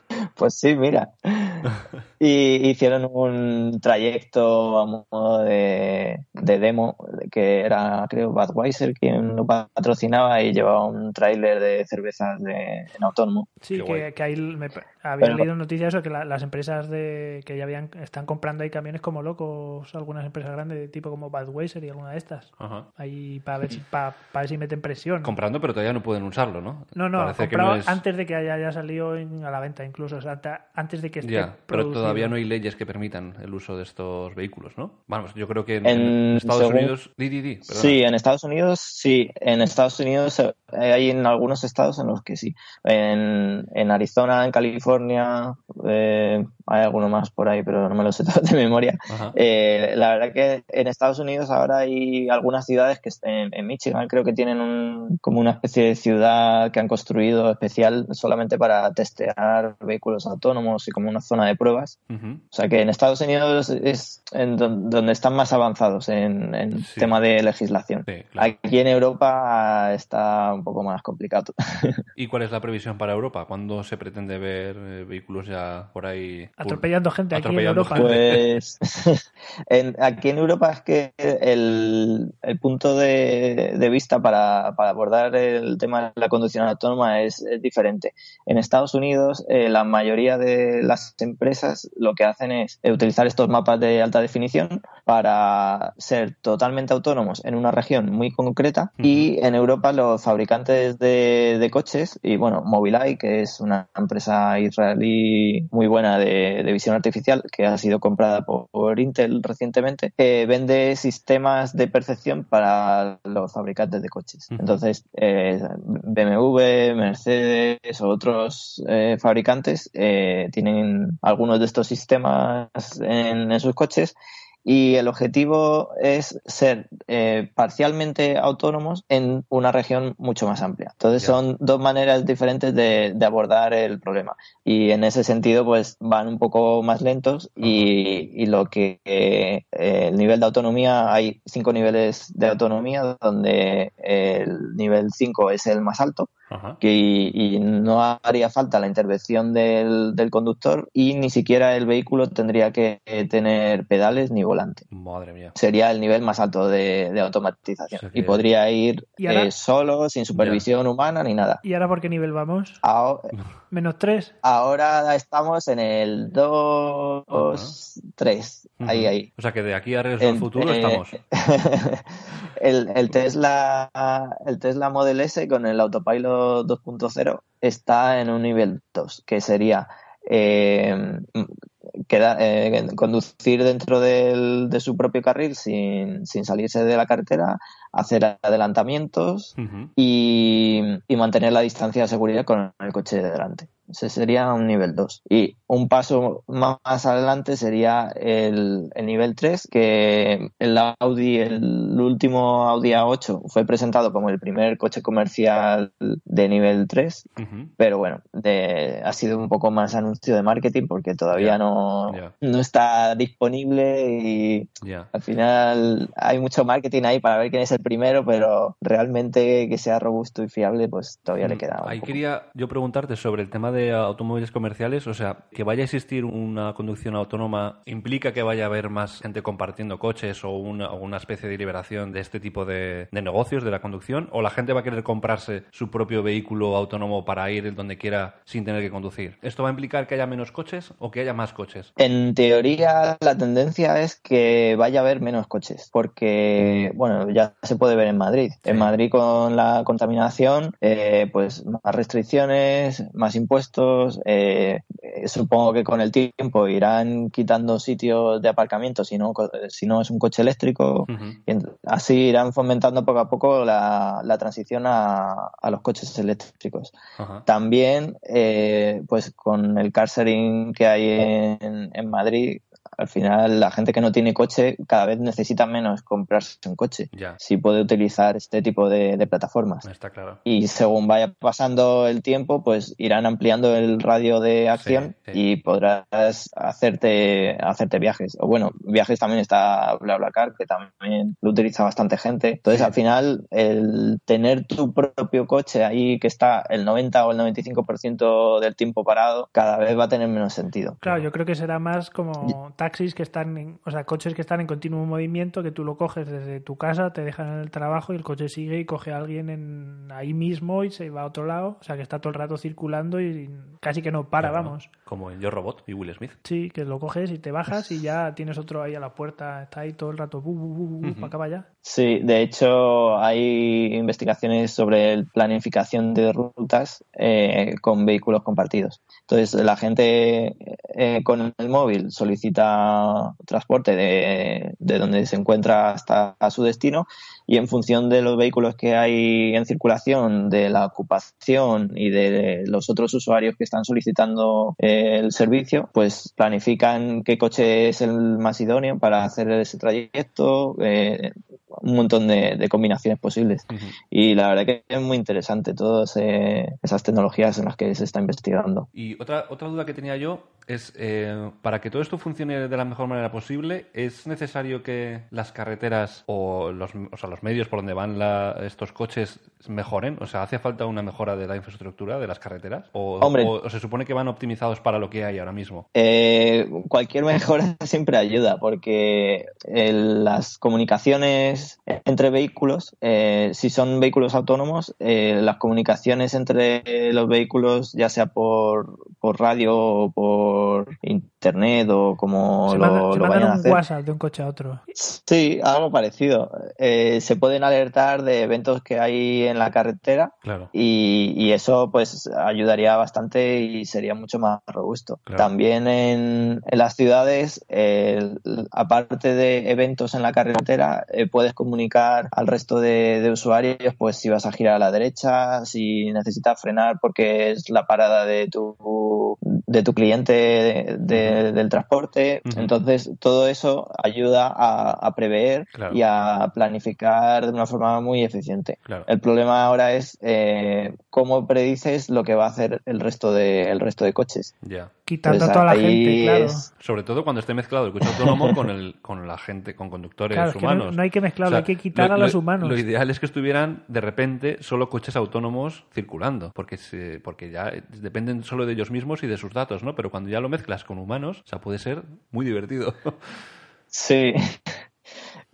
Pues sí, mira. Y hicieron un trayecto a modo de, de demo, que era, creo, Budweiser quien lo patrocinaba y llevaba un tráiler de cervezas de, en autónomo. Sí, que, que ahí me, había Pero- leído noticias eso, que la- las empresas de que ya habían están comprando ahí camiones como locos, algunas empresas grandes, tipo como Budweiser y alguna de estas. Ajá. Ahí para ver si para, ver si meten presión. Comprando, pero todavía no pueden usarlo, ¿no? no, no, que comprado no es- antes de que haya, haya salido en- a la venta incluso, o sea, antes de que esté Ya, pero producido. todavía no hay leyes que permitan el uso de estos vehículos, ¿no? Vamos, yo creo que en, Estados según- Unidos... Di, di, di, perdona. Sí, en Estados Unidos sí. En Estados Unidos eh, hay en algunos estados en los que sí. En, en Arizona, en California, eh, hay alguno más por ahí, pero no me lo sé todo de memoria. Eh, la verdad que en Estados Unidos ahora hay algunas ciudades que en, en Michigan creo que tienen un, como una especie de ciudad que han construido especial solamente para testear vehículos autónomos y como una zona de pruebas. O sea que en Estados Unidos es en don- donde están más avanzados en, en Sí. tema de legislación. Sí, claro. Aquí en Europa está un poco más complicado. ¿Y cuál es la previsión para Europa? ¿Cuándo se pretende ver eh, vehículos ya por ahí? Atropellando gente aquí en Europa. gente. Pues en- aquí en Europa es que el, el punto de, de vista para, para abordar el tema de la conducción autónoma es, es diferente. En Estados Unidos, eh, la mayoría de las empresas lo que hacen es eh, utilizar estos mapas de alta definición para ser totalmente autónomos en una región muy concreta y en Europa los fabricantes de, de coches y bueno, Mobileye, que es una empresa israelí muy buena de, de visión artificial que ha sido comprada por, por Intel recientemente, eh, vende sistemas de percepción para los fabricantes de coches. Entonces, eh, BMW, Mercedes o otros eh, fabricantes eh, tienen algunos de estos sistemas en, en sus coches y el objetivo es ser eh, parcialmente autónomos en una región mucho más amplia. Entonces son dos maneras diferentes de, de abordar el problema. Y en ese sentido pues van un poco más lentos y, y lo que eh, el nivel de autonomía hay cinco niveles de autonomía donde el nivel 5 es el más alto Ajá. que, y no haría falta la intervención del, del conductor y ni siquiera el vehículo tendría que tener pedales ni volante. Madre mía. Sería el nivel más alto de, de automatización O sea que- y podría ir eh, solo, sin supervisión humana ni nada. ¿Y ahora por qué nivel vamos? Ahora, Menos 3. ahora estamos en el 2, 3, ahí, ahí. O sea que de aquí a Regreso al Futuro eh, estamos. el, el Tesla el Tesla Model S con el Autopilot 2.0 está en un nivel 2 que sería eh, eh, conducir dentro del- de su propio carril sin, sin salirse de la carretera hacer adelantamientos y, y mantener la distancia de seguridad con el coche de delante. Ese sería un nivel 2. Y un paso más adelante sería el, el nivel 3, que el Audi, el último Audi A8 fue presentado como el primer coche comercial de nivel 3, Ujú. pero bueno, de- ha sido un poco más anuncio de marketing porque todavía Ya, no, ya. no está disponible y Ya. al final hay mucho marketing ahí para ver quién es el primero, pero realmente que sea robusto y fiable, pues todavía le queda. Mm, Ahí poco. quería yo preguntarte sobre el tema de automóviles comerciales, o sea, que vaya a existir una conducción autónoma implica que vaya a haber más gente compartiendo coches o una, o una especie de liberación de este tipo de, de negocios de la conducción, o la gente va a querer comprarse su propio vehículo autónomo para ir donde quiera sin tener que conducir. ¿Esto va a implicar que haya menos coches o que haya más coches? En teoría, la tendencia es que vaya a haber menos coches, porque, bueno, ya se puede ver en Madrid. En Madrid, con la contaminación, eh, pues más restricciones, más impuestos, eh, eh, supongo que con el tiempo irán quitando sitios de aparcamiento si no, co- si no es un coche eléctrico. Y así irán fomentando poco a poco la, la transición a, a los coches eléctricos. También, eh, pues con el car sharing que hay en, en Madrid, al final la gente que no tiene coche cada vez necesita menos comprarse un coche. Ya, Si puede utilizar este tipo de, de plataformas. está claro. Y según vaya pasando el tiempo, pues irán ampliando el radio de acción Sí, sí. y podrás hacerte, hacerte viajes. O bueno, viajes también está BlaBlaCar, que también lo utiliza bastante gente. Entonces, al final, el tener tu propio coche ahí que está el 90 o el 95% del tiempo parado, cada vez va a tener menos sentido. Claro, yo creo que será más como taxis que están, en, o sea, coches que están en continuo movimiento, que tú lo coges desde tu casa, te dejan en el trabajo y el coche sigue y coge a alguien en, ahí mismo y se va a otro lado, o sea, que está todo el rato circulando y casi que no para, Claro, vamos. Como en Yo Robot y Will Smith. Sí, que lo coges y te bajas y ya tienes otro ahí a la puerta, está ahí todo el rato, bu, bu, bu, bu, Ujú. para acá, para allá. Sí, de hecho hay investigaciones sobre el planificación de rutas eh, con vehículos compartidos. Entonces la gente eh, con el móvil solicita transporte de, de donde se encuentra hasta a su destino y en función de los vehículos que hay en circulación, de la ocupación y de los otros usuarios que están solicitando eh, el servicio, pues planifican qué coche es el más idóneo para hacer ese trayecto, eh, un montón de, de combinaciones posibles. Y la verdad que es muy interesante todas eh, esas tecnologías en las que se está investigando. Y otra, otra duda que tenía yo es, eh, para que todo esto funcione de la mejor manera posible, ¿es necesario que las carreteras o los, o sea, los medios por donde van la- estos coches mejoren? O sea, ¿hace falta una mejora de la infraestructura de las carreteras? ¿O, Hombre. o- o se supone que van optimizados para lo que hay ahora mismo? Eh, cualquier mejora siempre ayuda porque eh, las comunicaciones entre vehículos, eh, si son vehículos autónomos, eh, las comunicaciones entre los vehículos, ya sea por, por radio o por internet o como se lo, manda- se lo mandan vayan a un hacer. WhatsApp de un coche a otro. Sí, algo parecido. Eh, se pueden alertar de eventos que hay en la carretera Claro. y, y eso pues ayudaría bastante y sería mucho más robusto. Claro. También en, en las ciudades, eh, aparte de eventos en la carretera, eh, puedes comunicar al resto de, de usuarios pues si vas a girar a la derecha, si necesitas frenar porque es la parada de tu de tu cliente de- de- del transporte. Entonces, todo eso ayuda a, a prever Claro. y a planificar de una forma muy eficiente. Claro. El problema ahora es eh, cómo predices lo que va a hacer el resto de, el resto de coches. Ya. Quitando Pues a toda la gente, claro. es- Sobre todo cuando esté mezclado el coche autónomo con, el, con la gente, con conductores Claro, es que no- humanos. no hay que mezclarlo, hay que quitar a los humanos. Lo ideal es que estuvieran de repente solo coches autónomos circulando, porque se, porque ya dependen solo de ellos mismos y de sus datos, ¿no? Pero cuando ya lo mezclas con humanos, o sea, puede ser muy divertido. Sí,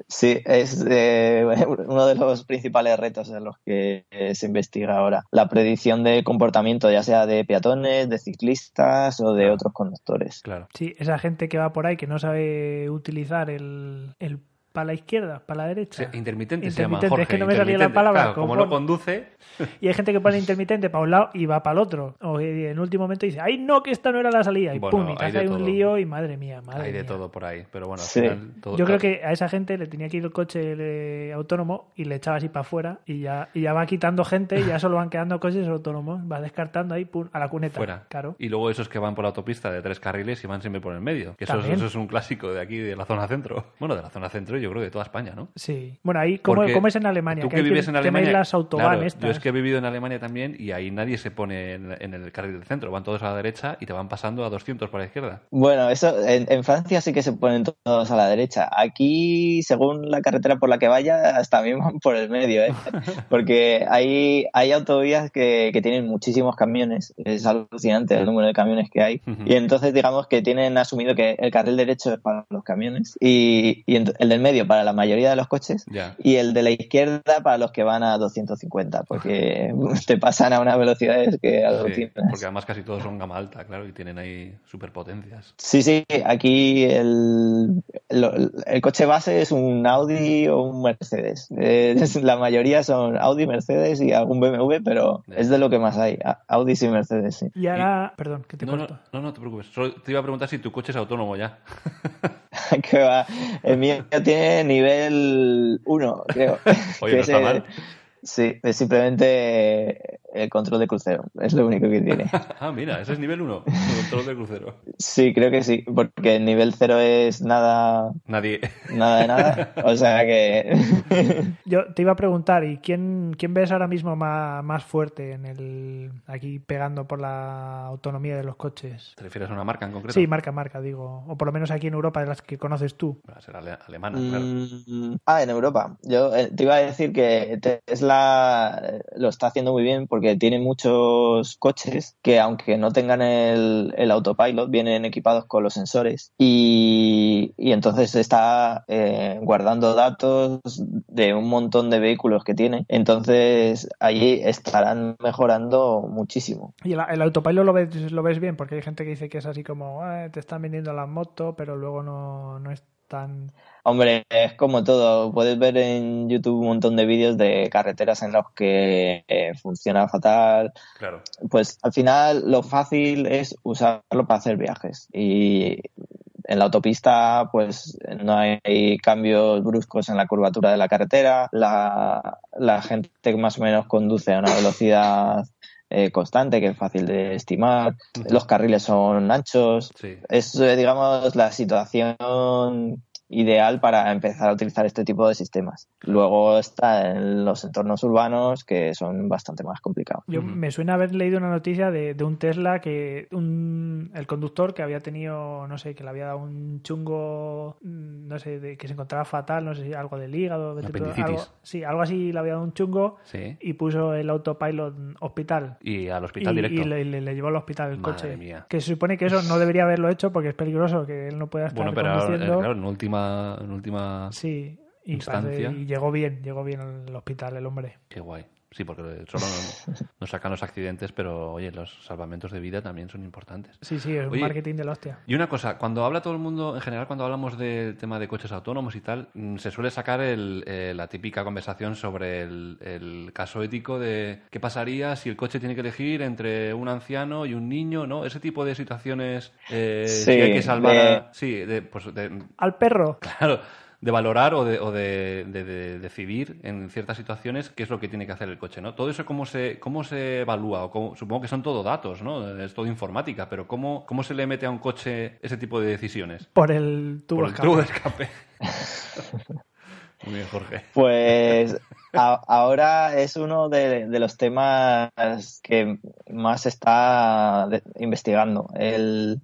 sí, es eh, uno de los principales retos en los que se investiga ahora. La predicción de comportamiento, ya sea de peatones, de ciclistas o de otros conductores. claro. Sí, esa gente que va por ahí que no sabe utilizar el, el para la izquierda, para la derecha. sea, intermitente, se llama Intermitente, Jorge. es que no me salía la intermitente. palabra. Claro, como cojones. no conduce, Y hay gente que pone intermitente para un lado y va para el otro. O en último momento dice, ¡ay no, que esta no era la salida! Y Bueno, pum, y te hay hace un lío y madre mía, madre hay de mía. todo por ahí. Pero bueno, al Sí. final todo- Yo creo que a esa gente le tenía que ir el coche eh, autónomo y le echaba así para afuera y ya, y ya va quitando gente y ya solo van quedando coches autónomos. Va descartando ahí pum, a la cuneta. fuera. Claro. Y luego esos que van por la autopista de tres carriles y van siempre por el medio. Que eso, eso es un clásico de aquí, de la zona centro. Bueno, de la zona centro y yo creo de toda España, ¿no? Sí. Bueno, ahí, ¿cómo, cómo es en Alemania? Tú que que vives que en tenéis Alemania. las autobahn claro, estas. Yo es que he vivido en Alemania también y ahí nadie se pone en, en el carril del centro. Van todos a la derecha y te van pasando a 200 por la izquierda. Bueno, eso en, en Francia sí que se ponen todos a la derecha. Aquí, según la carretera por la que vayas, también van por el medio, ¿eh? Porque hay, hay autovías que, que tienen muchísimos camiones. Es alucinante el número de camiones que hay. Ujú. Y entonces, digamos que tienen asumido que el carril derecho es para los camiones y, y el del medio medio para la mayoría de los coches y el de la izquierda para los que van a 250, porque te pasan a unas velocidades que Sí, porque además casi todos son gama alta, claro, y tienen ahí superpotencias. Sí, sí, aquí el, el coche base es un Audi o un Mercedes. La mayoría son Audi, Mercedes y algún BMW, pero es de lo que más hay. A- Audi y Mercedes, sí. Y ahora, perdón, que te No, no, no, no te preocupes. Solo te iba a preguntar si tu coche es autónomo ya. que va. El mío tiene nivel 1, creo. Oye, no está mal. Sí, es simplemente el control de crucero. Es lo único que tiene. Ah, mira, ese es nivel 1, control de crucero. Sí, creo que sí, porque el nivel 0 es nada, Nadie. nada de nada. O sea que. Yo te iba a preguntar, ¿y quién, quién ves ahora mismo más, más fuerte en el aquí pegando por la autonomía de los coches? ¿Te refieres a una marca en concreto? Sí, marca, marca, digo. O por lo menos aquí en Europa, de las que conoces tú. Va a ser ale- alemana, claro. Mm, Ah, en Europa. Yo eh, te iba a decir que Tesla lo está haciendo muy bien porque tiene muchos coches que aunque no tengan el, el autopilot, vienen equipados con los sensores y, y entonces está eh, guardando datos de un montón de vehículos que tiene. Entonces allí estarán mejorando muchísimo. Y el, el autopilot lo ves, lo ves bien, porque hay gente que dice que es así como, "Ah, te están vendiendo la moto, pero luego no, no es tan... Hombre, es como todo. Puedes ver en YouTube un montón de vídeos de carreteras en los que eh, funciona fatal. Claro. Pues al final lo fácil es usarlo para hacer viajes. Y en la autopista, pues no hay cambios bruscos en la curvatura de la carretera. La, la gente que más o menos conduce a una velocidad eh, constante, que es fácil de estimar. Los carriles son anchos. Sí. Es, eh, digamos, la situación ideal para empezar a utilizar este tipo de sistemas. Luego está en los entornos urbanos que son bastante más complicados. Yo me suena haber leído una noticia de, de un Tesla que un, el conductor que había tenido, no sé, que le había dado un chungo, mm, no sé, de, que se encontraba fatal, no sé si algo del hígado, Apendicitis. algo, sí, algo así le había dado un chungo Sí. y puso el autopilot hospital. Y al hospital y, directo. y le, le- le llevó al hospital el Madre coche. mía. Que se supone que eso no debería haberlo hecho porque es peligroso, que él no pueda estar Bueno, pero ahora, eh, conduciendo. claro, en última, en última... Sí, y, instancia. y llegó bien, llegó bien al hospital el hombre. Qué guay. Sí, porque solo nos, nos sacan los accidentes, pero oye, los salvamentos de vida también son importantes. Sí, sí, es un Oye, marketing de la hostia. Y una cosa, cuando habla todo el mundo, en general, cuando hablamos del tema de coches autónomos y tal, mm, se suele sacar el, eh, la típica conversación sobre el, el caso ético de qué pasaría si el coche tiene que elegir entre un anciano y un niño, ¿no? Ese tipo de situaciones, eh, Sí, si hay que salvar de- a- Sí, de, pues de- Al perro. Claro, de valorar o de, o de, de- de decidir en ciertas situaciones qué es lo que tiene que hacer el coche, ¿no? Todo eso cómo se, cómo se evalúa, o cómo- supongo que son todo datos, ¿no? Es todo informática, pero ¿cómo, cómo se le mete a un coche ese tipo de decisiones? Por el tubo Por el escape. tubo de escape. Muy bien, Jorge. Pues a- ahora es uno de, de los temas que más se está de- investigando. El,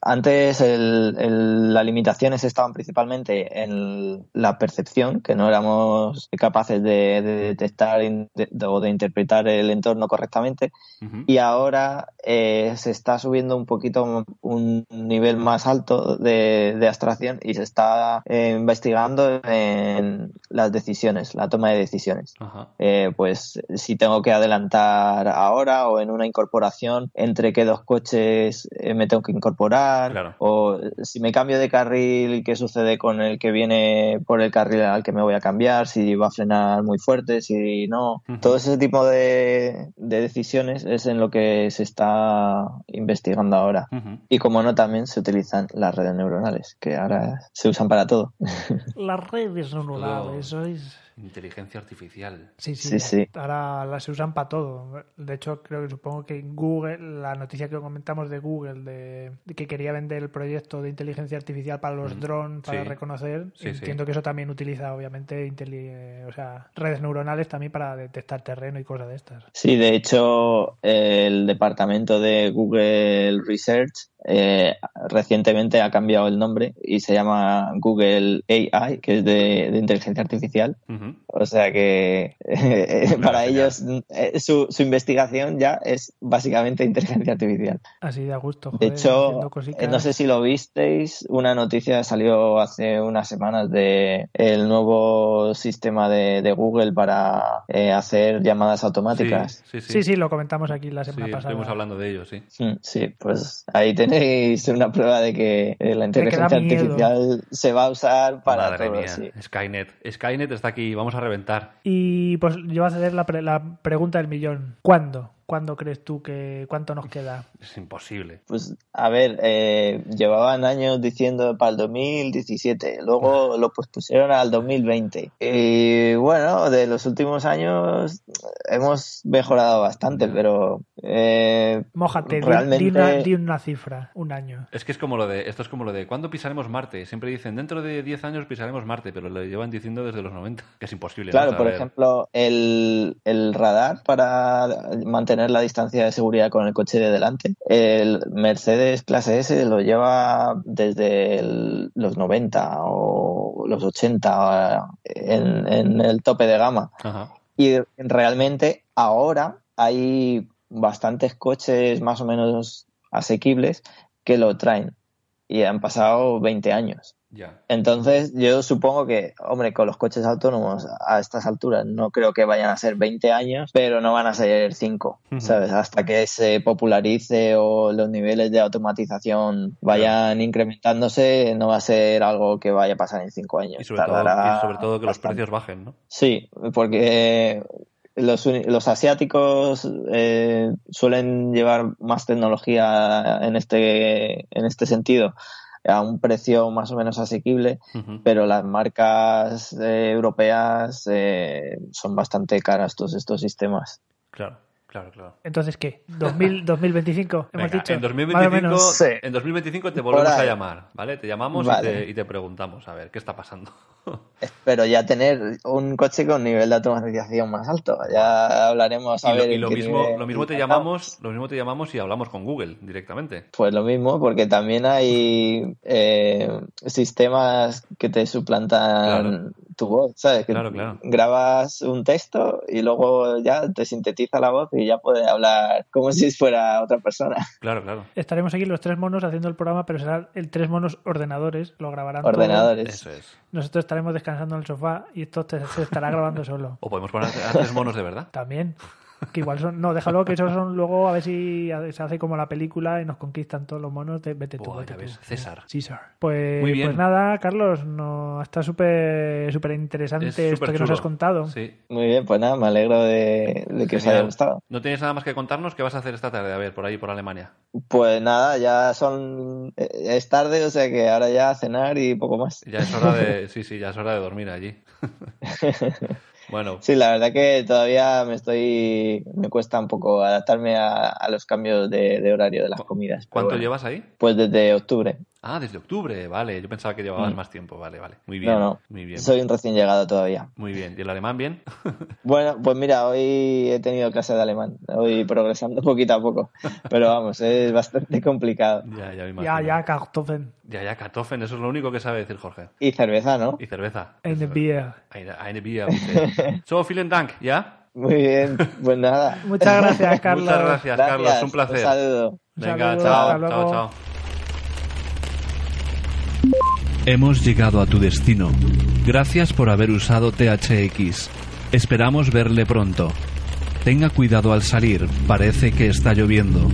antes el- el- las limitaciones estaban principalmente en la percepción, que no éramos capaces de, de detectar in- de- o de interpretar el entorno correctamente. Ujú. Y ahora eh, se está subiendo un poquito un nivel más alto de, de abstracción y se está eh, investigando en las decisiones, la toma de decisiones. Ajá. Eh, pues si tengo que adelantar ahora o en una incorporación entre qué dos coches eh, me tengo que incorporar Claro. o si me cambio de carril qué sucede con el que viene por el carril al que me voy a cambiar si va a frenar muy fuerte si no. Todo ese tipo de, de decisiones es en lo que se está investigando ahora. Y como no también se utilizan las redes neuronales que ahora se usan para todo. Las redes neuronales, eso es... Inteligencia artificial. Sí, sí, Sí, sí. ahora las se usan para todo. De hecho, creo que supongo que Google, la noticia que comentamos de Google, de, de que quería vender el proyecto de inteligencia artificial para los drones, para Sí. reconocer, Sí, sí. entiendo que eso también utiliza, obviamente, inteli- eh, o sea, redes neuronales también para detectar terreno y cosas de estas. Sí, de hecho, el departamento de Google Research eh, recientemente ha cambiado el nombre y se llama Google AI, que es de, de inteligencia artificial. Ujú. O sea que eh, para ellos eh, su, su investigación ya es básicamente inteligencia artificial. Así de a gusto. De joder, hecho, haciendo cositas. eh, no sé si lo visteis, una noticia salió hace unas semanas de el nuevo sistema de, de Google para eh, hacer llamadas automáticas. Sí, sí, sí. Sí, sí, lo comentamos aquí la semana Sí, pasada. estuvimos hablando de ello, sí. Mm, Sí, pues ahí tenéis una prueba de que eh, la inteligencia miedo. artificial se va a usar para Madre todo. mía, sí. Skynet. Skynet está aquí, vamos a reventar. Y pues yo voy a hacer la, pre- la pregunta del millón. ¿Cuándo? ¿Cuándo crees tú que cuánto nos queda? Es imposible. Pues a ver, eh, llevaban años diciendo para el 2017, luego lo pospusieron al 2020. Y bueno, de los últimos años hemos mejorado bastante, pero eh, Mójate, realmente di, una, di una cifra, un año. Es que es como lo de, esto es como lo de, ¿cuándo pisaremos Marte? Siempre dicen, dentro de 10 años pisaremos Marte, pero lo llevan diciendo desde los 90, que es imposible. ¿no? Claro, por Saber. ejemplo, el, el radar para mantener la distancia de seguridad con el coche de delante, el Mercedes clase S lo lleva desde el- los 90 o los 80 en, en el tope de gama. Ajá. Y realmente ahora hay bastantes coches más o menos asequibles que lo traen. Y han pasado 20 años. Ya. Entonces, yo supongo que, hombre, con los coches autónomos a estas alturas no creo que vayan a ser 20 años, pero no van a ser 5, Ujú. ¿sabes? Hasta que se popularice o los niveles de automatización vayan incrementándose, no va a ser algo que vaya a pasar en 5 años. Y sobre, todo, Tardará y sobre todo que los precios bajen, ¿no? Sí, porque los, los asiáticos eh, suelen llevar más tecnología en este, en este sentido a un precio más o menos asequible, pero las marcas eh, europeas eh, son bastante caras todos estos sistemas. Claro, claro, claro. Entonces, ¿qué? ¿2000, ¿2025? Hemos Venga, dicho. en, Más o 2025, menos. Sí. en 2025 te volvemos a llamar, ¿vale? Te llamamos Vale. y, te, y te preguntamos, a ver, ¿qué está pasando? Espero ya tener un coche con nivel de automatización más alto. Ya hablaremos a y lo, ver y en lo mismo, lo mismo te llamamos, lo mismo te llamamos y hablamos con Google directamente. Pues lo mismo, porque también hay eh, sistemas que te suplantan Claro. tu voz, ¿sabes? Que Claro, claro. grabas un texto y luego ya te sintetiza la voz y ya puedes hablar como si fuera otra persona. Claro, claro. Estaremos aquí los tres monos haciendo el programa, pero serán el tres monos ordenadores, lo grabarán todo. Ordenadores. Eso es. Nosotros estaremos descansando en el sofá y esto te- se estará grabando solo. O podemos poner a tres monos de verdad. También. Que igual son. No, déjalo que esos son luego a ver si se hace como la película y nos conquistan todos los monos. De, vete tú, Buah, vete ya tú. ves, César. César. Pues, Muy bien. pues nada, Carlos, no, está súper súper interesante Es esto que nos has contado. Sí. Muy bien, pues nada, me alegro de, de que os Genial. haya gustado. ¿No tienes nada más que contarnos? ¿Qué vas a hacer esta tarde? A ver, por ahí, por Alemania. Pues nada, ya son. eh, Es tarde, o sea que ahora ya a cenar y poco más. Ya es hora de... Sí, sí, ya es hora de dormir allí. bueno, Sí, la verdad que todavía me estoy. Me cuesta un poco adaptarme a, a los cambios de, de horario de las comidas. ¿cuánto bueno. llevas ahí? Pues desde octubre. Ah, desde octubre, vale. Yo pensaba que llevabas Mm. más tiempo. Vale, vale. Muy bien. No, no. Muy bien. Soy un recién llegado todavía. Muy bien. ¿Y el alemán bien? Bueno, pues mira, hoy he tenido clase de alemán. Voy progresando poquito a poco. Pero vamos, es bastante complicado. ya, ya me. Ya, ya, Kartoffeln. Ya, ya, Kartoffeln, eso es lo único que sabe decir Jorge. Y cerveza, ¿no? Y cerveza. Eine Bier. Eine, eine Bier, bitte. So, vielen Dank, ¿ya? Muy bien, pues nada. Muchas gracias, Carlos. Muchas gracias, Carlos. Un placer. Un saludo. Un Venga, saludo, chao, chao, chao. Hemos llegado a tu destino. Gracias por haber usado THX. Esperamos verle pronto. Tenga cuidado al salir, parece que está lloviendo.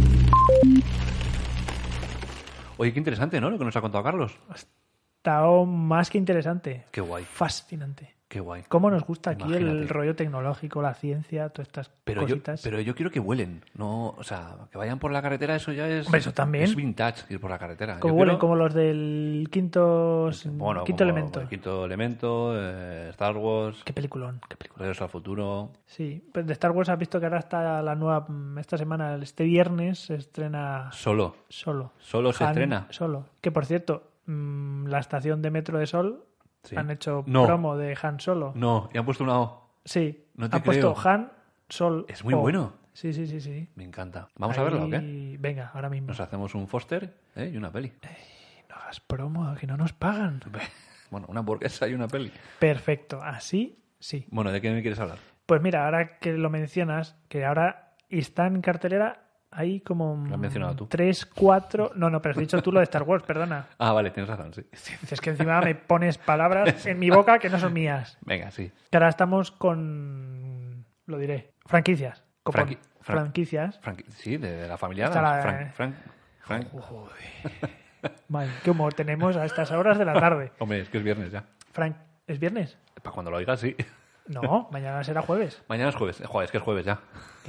Oye, qué interesante, ¿no? Lo que nos ha contado Carlos. Está más que interesante. Qué guay, Fascinante. Qué guay. ¿Cómo nos gusta aquí el rollo tecnológico, la ciencia, todas estas Pero yo, cositas? pero yo quiero que vuelen, no, o sea, que vayan por la carretera, eso ya es. Eso también. Es vintage ir por la carretera. como Yo huelen, quiero- como los del quinto, bueno, quinto como elemento. el Quinto elemento, eh, Star Wars, Qué peliculón, qué peliculón. Regreso al futuro. Sí, pues de Star Wars has visto que ahora está la nueva, esta semana, este viernes se estrena Solo. Solo. Solo se Han estrena. Solo. Que por cierto, mm, la estación de metro de Sol Sí. han hecho No. promo de Han Solo. No, y han puesto una O. Sí, No te han puesto creo. Han Sol. Es muy O. bueno. Sí, sí, sí, sí. Me encanta. ¿Vamos a verla o qué? Venga, ahora mismo. Nos hacemos un Foster ¿eh? y una peli. No hagas promo, que no nos pagan. Bueno, una hamburguesa y una peli. Perfecto, así sí. Bueno, ¿de qué me quieres hablar? Pues mira, ahora que lo mencionas, que ahora está en cartelera, hay como Lo has mencionado tú. tres, cuatro... No, no, pero has dicho tú lo de Star Wars, perdona. Ah, vale, tienes razón, sí. Dices que encima me pones palabras en mi boca que no son mías. Venga, sí. Que ahora estamos con... Lo diré. Franquicias. Franqui- Fran- Franquicias. Frank- sí, de, de la familia la- Frank, Frank, Frank. Madre, qué humor tenemos a estas horas de la tarde. Hombre, es que es viernes ya. Frank, ¿es viernes? Para cuando lo oigas, sí. No, mañana será jueves. Mañana es jueves. Joder, es que es jueves ya.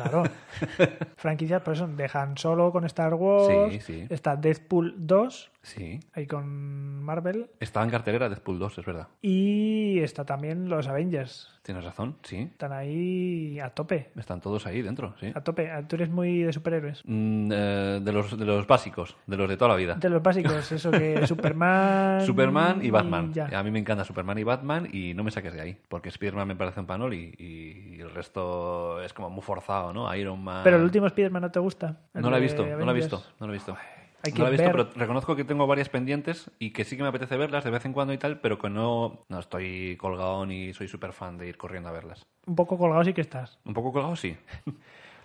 Claro. Franquicias, por eso dejan solo con Star Wars. Sí, sí. Está Deadpool 2, Sí. ahí con Marvel. Estaba en cartelera Deadpool 2, es verdad. Y está también los Avengers. Tienes razón, sí. Están ahí a tope. Están todos ahí dentro, sí. A tope. Tú eres muy de superhéroes. Mm, eh, de, los, de los básicos, de los de toda la vida. De los básicos, eso que Superman. Superman y Batman. A mí me encanta Superman y Batman y no me saques de ahí. Porque Spider-Man me parece un panol y, y el resto es como muy forzado, ¿no? Iron Man. Pero el último Spider-Man no te gusta. No lo he visto, no lo he visto, no lo he visto. hay que no lo he visto, ver- pero reconozco que tengo varias pendientes y que sí que me apetece verlas de vez en cuando y tal, pero que no, no estoy colgado ni soy súper fan de ir corriendo a verlas. Un poco colgado sí que estás. Un poco colgado, sí,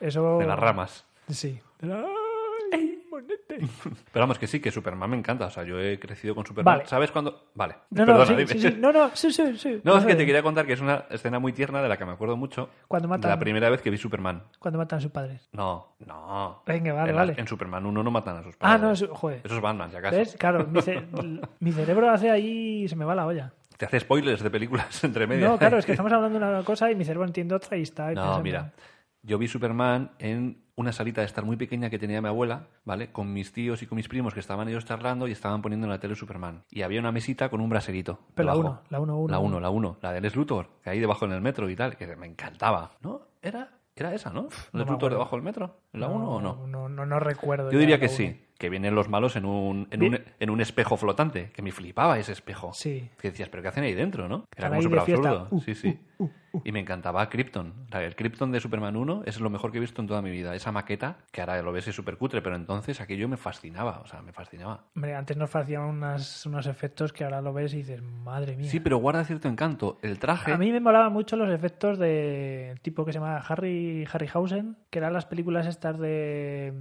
Eso. de las ramas. Sí. ¡Ay, Pero vamos, que sí, que Superman me encanta. O sea, yo he crecido con Superman. Vale. ¿Sabes cuándo? Vale. No, no, Perdona, sí, dime. sí, sí. No, no, sí, sí, sí. No, es que te quería contar que es una escena muy tierna de la que me acuerdo mucho. Cuando matan- La primera vez que vi Superman. Cuando matan a sus padres. No, no. Venga, vale, en, vale. en Superman 1 no matan a sus Ah, padres. no, eso- joder. Eso es Batman, si acaso. ¿Ves? Claro, mi, ce- mi cerebro hace ahí y se me va la olla. Te hace spoilers de películas entre medias. No, claro, es que estamos hablando de una cosa y mi cerebro entiende otra y está ahí No, mira. Yo vi Superman en una salita de estar muy pequeña que tenía mi abuela, ¿vale? Con mis tíos y con mis primos que estaban ellos charlando y estaban poniendo en la tele Superman. Y había una mesita con un braserito. Pero la debajo. uno, la uno, uno. La 1, la 1, la de Les Luthor, que ahí debajo en el metro y tal, que me encantaba. ¿No? Era, era esa, ¿no? no ¿Les me Luthor acuerdo. debajo del metro? ¿En la 1 o no? No, no, no recuerdo. Yo diría la que sí, que vienen los malos en un, en, un, en un espejo flotante, que me flipaba ese espejo. Sí. Que decías, ¿pero qué hacen ahí dentro, no? Era Están como súper absurdo. Uh, sí, sí. Y me encantaba Krypton. O sea, El Krypton de Superman 1 es lo mejor que he visto en toda mi vida. Esa maqueta, que ahora lo ves es súper cutre, pero entonces aquello me fascinaba. O sea, me fascinaba. Hombre, antes nos hacían unas- unos efectos que ahora lo ves y dices, madre mía. Sí, pero guarda cierto encanto. El traje... A mí me molaban mucho los efectos de tipo que se llama Harry Harryhausen, que eran las películas estas de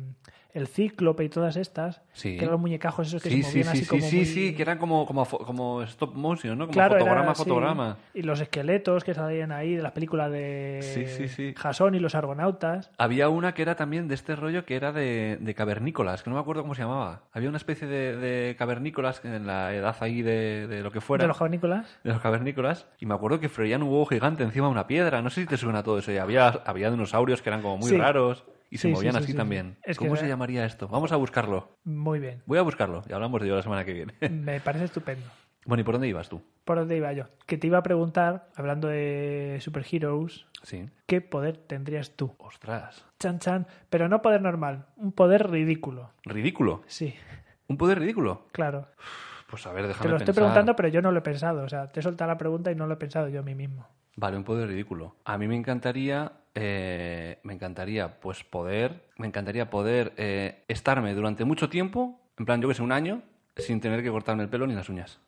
El Cíclope y todas estas, Sí. que eran los muñecajos esos que Sí, se movían sí, así sí, como sí, muy- sí, que eran como, como, fo- como stop motion, ¿no? Como Claro, fotograma, fotograma. Y los esqueletos que salían ahí de las películas de Sí, sí, sí. Jason y los argonautas. Había una que era también de este rollo que era de, de cavernícolas, que no me acuerdo cómo se llamaba. Había una especie de, de cavernícolas en la edad ahí de, de lo que fuera. De los cavernícolas. de los cavernícolas. Y me acuerdo que freían un huevo gigante encima de una piedra. No sé si te suena todo eso. Y había, había dinosaurios que eran como muy raros y se Sí, movían sí, sí, así sí, también. Es ¿Cómo se llamaría esto? Vamos a buscarlo. Muy bien. Voy a buscarlo y hablamos de ello la semana que viene. Me parece estupendo. bueno, ¿y por dónde ibas tú? ¿Por dónde iba yo? Que te iba a preguntar, hablando de superheroes, Sí. ¿qué poder tendrías tú? Ostras. Chan chan, pero no poder normal, un poder ridículo. Ridículo. Sí, ¿Un poder ridículo? claro. Pues a ver, Te déjame lo estoy pensar. preguntando, pero yo no lo he pensado. O sea, te he soltado la pregunta y no lo he pensado yo a mí mismo. Vale, un poder ridículo. A mí me encantaría, eh, me encantaría, pues poder, me encantaría poder eh, estarme durante mucho tiempo, en plan, yo que sé, un año, sin tener que cortarme el pelo ni las uñas.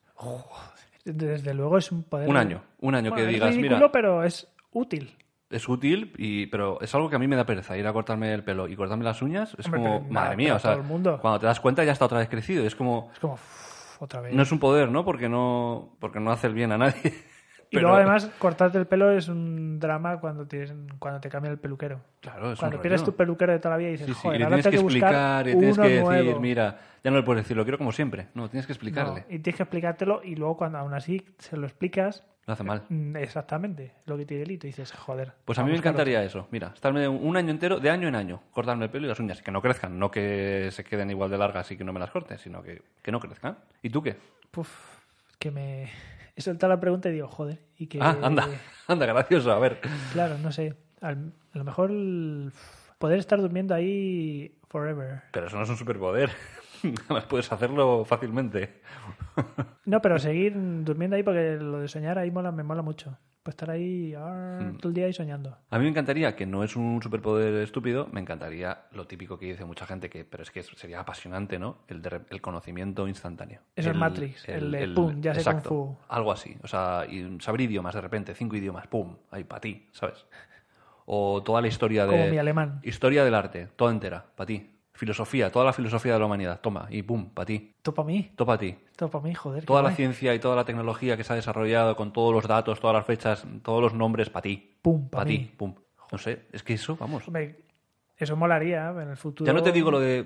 Desde luego es un poder. Un año, un año Bueno, que es digas, ridículo, mira, pero es útil. es útil, y, pero es algo que a mí me da pereza, ir a cortarme el pelo y cortarme las uñas, es Hombre, como, pero madre mía, o sea, cuando te das cuenta ya está otra vez crecido, es como, Es como, uff, otra vez. no es un poder, ¿no? Porque no, porque no hace el bien a nadie. Y luego además cortarte el pelo es un drama cuando te, cuando te cambia el peluquero. Claro, es Cuando un pierdes rollo. tu peluquero de toda la vida y dices, Sí, sí, joder, y le ahora tienes que tengo que buscar explicar, y tienes uno que decir, nuevo. mira, ya no le puedes decir, lo quiero como siempre. No, tienes que explicarle. No, y tienes que explicártelo y luego cuando aún así se lo explicas Lo hace mal. mm, exactamente lo que te delito y dices, joder. Pues a mí me encantaría eso. Mira, estarme un año entero, de año en año, cortarme el pelo y las uñas. Que no crezcan, no que se queden igual de largas y que no me las corte, sino que, que no crezcan. ¿Y tú qué? Puf, que me he soltado la pregunta y digo, joder, y que Ah, anda, anda, gracioso. A ver. claro, no sé, al- a lo mejor poder estar durmiendo ahí forever. Pero eso no es un superpoder. Además, puedes hacerlo fácilmente. No, pero seguir durmiendo ahí porque lo de soñar ahí mola, me mola mucho. Pues estar ahí ah, Hmm. todo el día ahí soñando. A mí me encantaría, que no es un superpoder estúpido, me encantaría lo típico que dice mucha gente, que pero es que sería apasionante, ¿no? El, de, el conocimiento instantáneo. Es El- Matrix, el de pum, ya sé exacto, Kung Fu. Algo así. O sea, y saber idiomas de repente, cinco idiomas, pum, ahí para ti, ¿sabes? O toda la historia de... Como mi alemán. Historia del arte, toda entera, para ti. Filosofía, toda la filosofía de la humanidad, toma, y pum, para ti. Todo para mí. Todo para ti. Todo para mí, joder. Toda la guay. ciencia y toda la tecnología que se ha desarrollado con todos los datos, todas las fechas, todos los nombres, para ti. Pum, pa' Para mí. ti, pum. No sé, es que eso, vamos. Hombre, eso molaría en el futuro. Ya no te digo lo de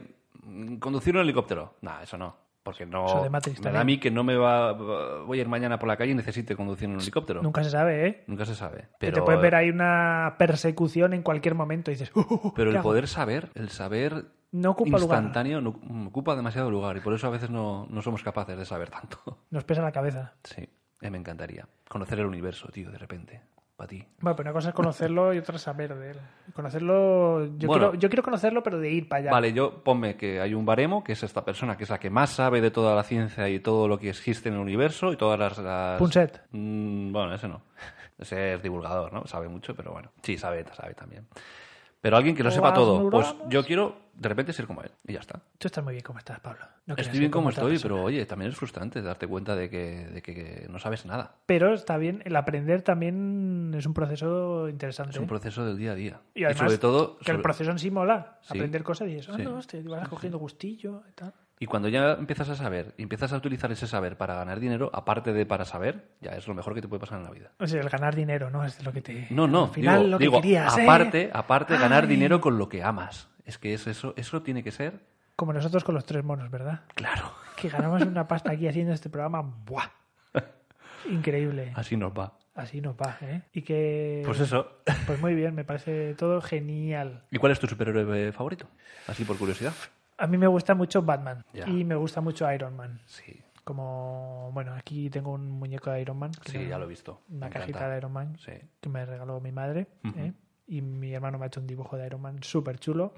conducir un helicóptero. Nah, eso no. Porque no. Eso de Matrix me da también. a mí que no me va. Voy a ir mañana por la calle y necesite conducir un helicóptero. Nunca se sabe, ¿eh? Nunca se sabe. Que Pero, te puedes ver ahí una persecución en cualquier momento y dices, "Uh, uh, uh, pero ¿qué el hago?". poder saber, el saber no ocupa lugar. instantáneo, no- mm, ocupa demasiado lugar. Y por eso a veces no, no somos capaces de saber tanto. Nos pesa la cabeza. Sí, eh, me encantaría. Conocer el universo, tío, de repente. Para ti. Bueno, pero una cosa es conocerlo y otra es saber de él. Conocerlo, yo, Bueno. quiero, yo quiero conocerlo, pero de ir para allá. Vale, yo ponme que hay un baremo, que es esta persona, que es la que más sabe de toda la ciencia y todo lo que existe en el universo y todas las... las- Punset. Mm, bueno, ese no. Ese es divulgador, ¿no? Sabe mucho, pero bueno. Sí, sabe, sabe también. Pero alguien que lo sepa todo. Pues yo quiero de repente ser como él. Y ya está. Tú estás muy bien como estás, Pablo. No estoy bien como estoy, persona. pero oye, también es frustrante darte cuenta de que, de que- que no sabes nada. Pero está bien, el aprender también es un proceso interesante. Es un proceso del día a día. Y además, sobre todo... que el sobre- proceso en sí mola. Sí. Aprender cosas y eso. Ah, Sí. no, hostia, te vas cogiendo gustillo y tal. Y cuando ya empiezas a saber y empiezas a utilizar ese saber para ganar dinero, aparte de para saber, ya es lo mejor que te puede pasar en la vida. O sea, el ganar dinero, ¿no? Es lo que te... No, no, Al final digo, lo que digo, querías, ¿eh? aparte, aparte ganar dinero con lo que amas. Es que es eso, eso tiene que ser Como nosotros con los tres monos, ¿verdad? claro. Que ganamos una pasta aquí haciendo este programa. ¡Buah! Increíble. Así nos va. Así nos va, ¿eh? Y que... Pues eso. Pues muy bien, me parece todo genial. ¿Y cuál es tu superhéroe favorito? Así por curiosidad. A mí me gusta mucho Batman Ya. y me gusta mucho Iron Man. Sí, Como, bueno, aquí tengo un muñeco de Iron Man. que sí, ya lo he visto. Una Me cajita encanta. de Iron Man Sí. que me regaló mi madre. ¿eh? Y mi hermano me ha hecho un dibujo de Iron Man súper chulo.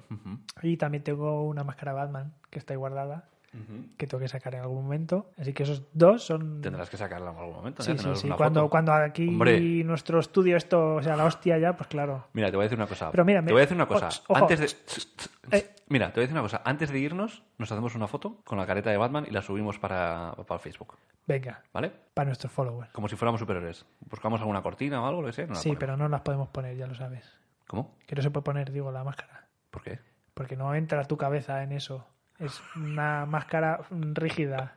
Y también tengo una máscara Batman que está ahí guardada, que tengo que sacar en algún momento. Así que esos dos son... Tendrás que sacarla en algún momento. Sí, sí, sí. Cuando, foto. cuando aquí Hombre. nuestro estudio esto, o sea, la hostia ya, pues claro. Mira, te voy a decir una cosa. Pero mira, te voy a decir una cosa. Ojo. Antes de... Eh. Mira, te voy a decir una cosa. Antes de irnos, nos hacemos una foto con la careta de Batman y la subimos para, para Facebook. Venga, ¿Vale? para nuestros followers. Como si fuéramos superhéroes. Buscamos alguna cortina o algo, lo que sea. Sí, ponemos. pero no las podemos poner, ya lo sabes. ¿Cómo? Que no se puede poner, digo, la máscara. ¿Por qué? Porque no entra tu cabeza en eso. Es una máscara rígida.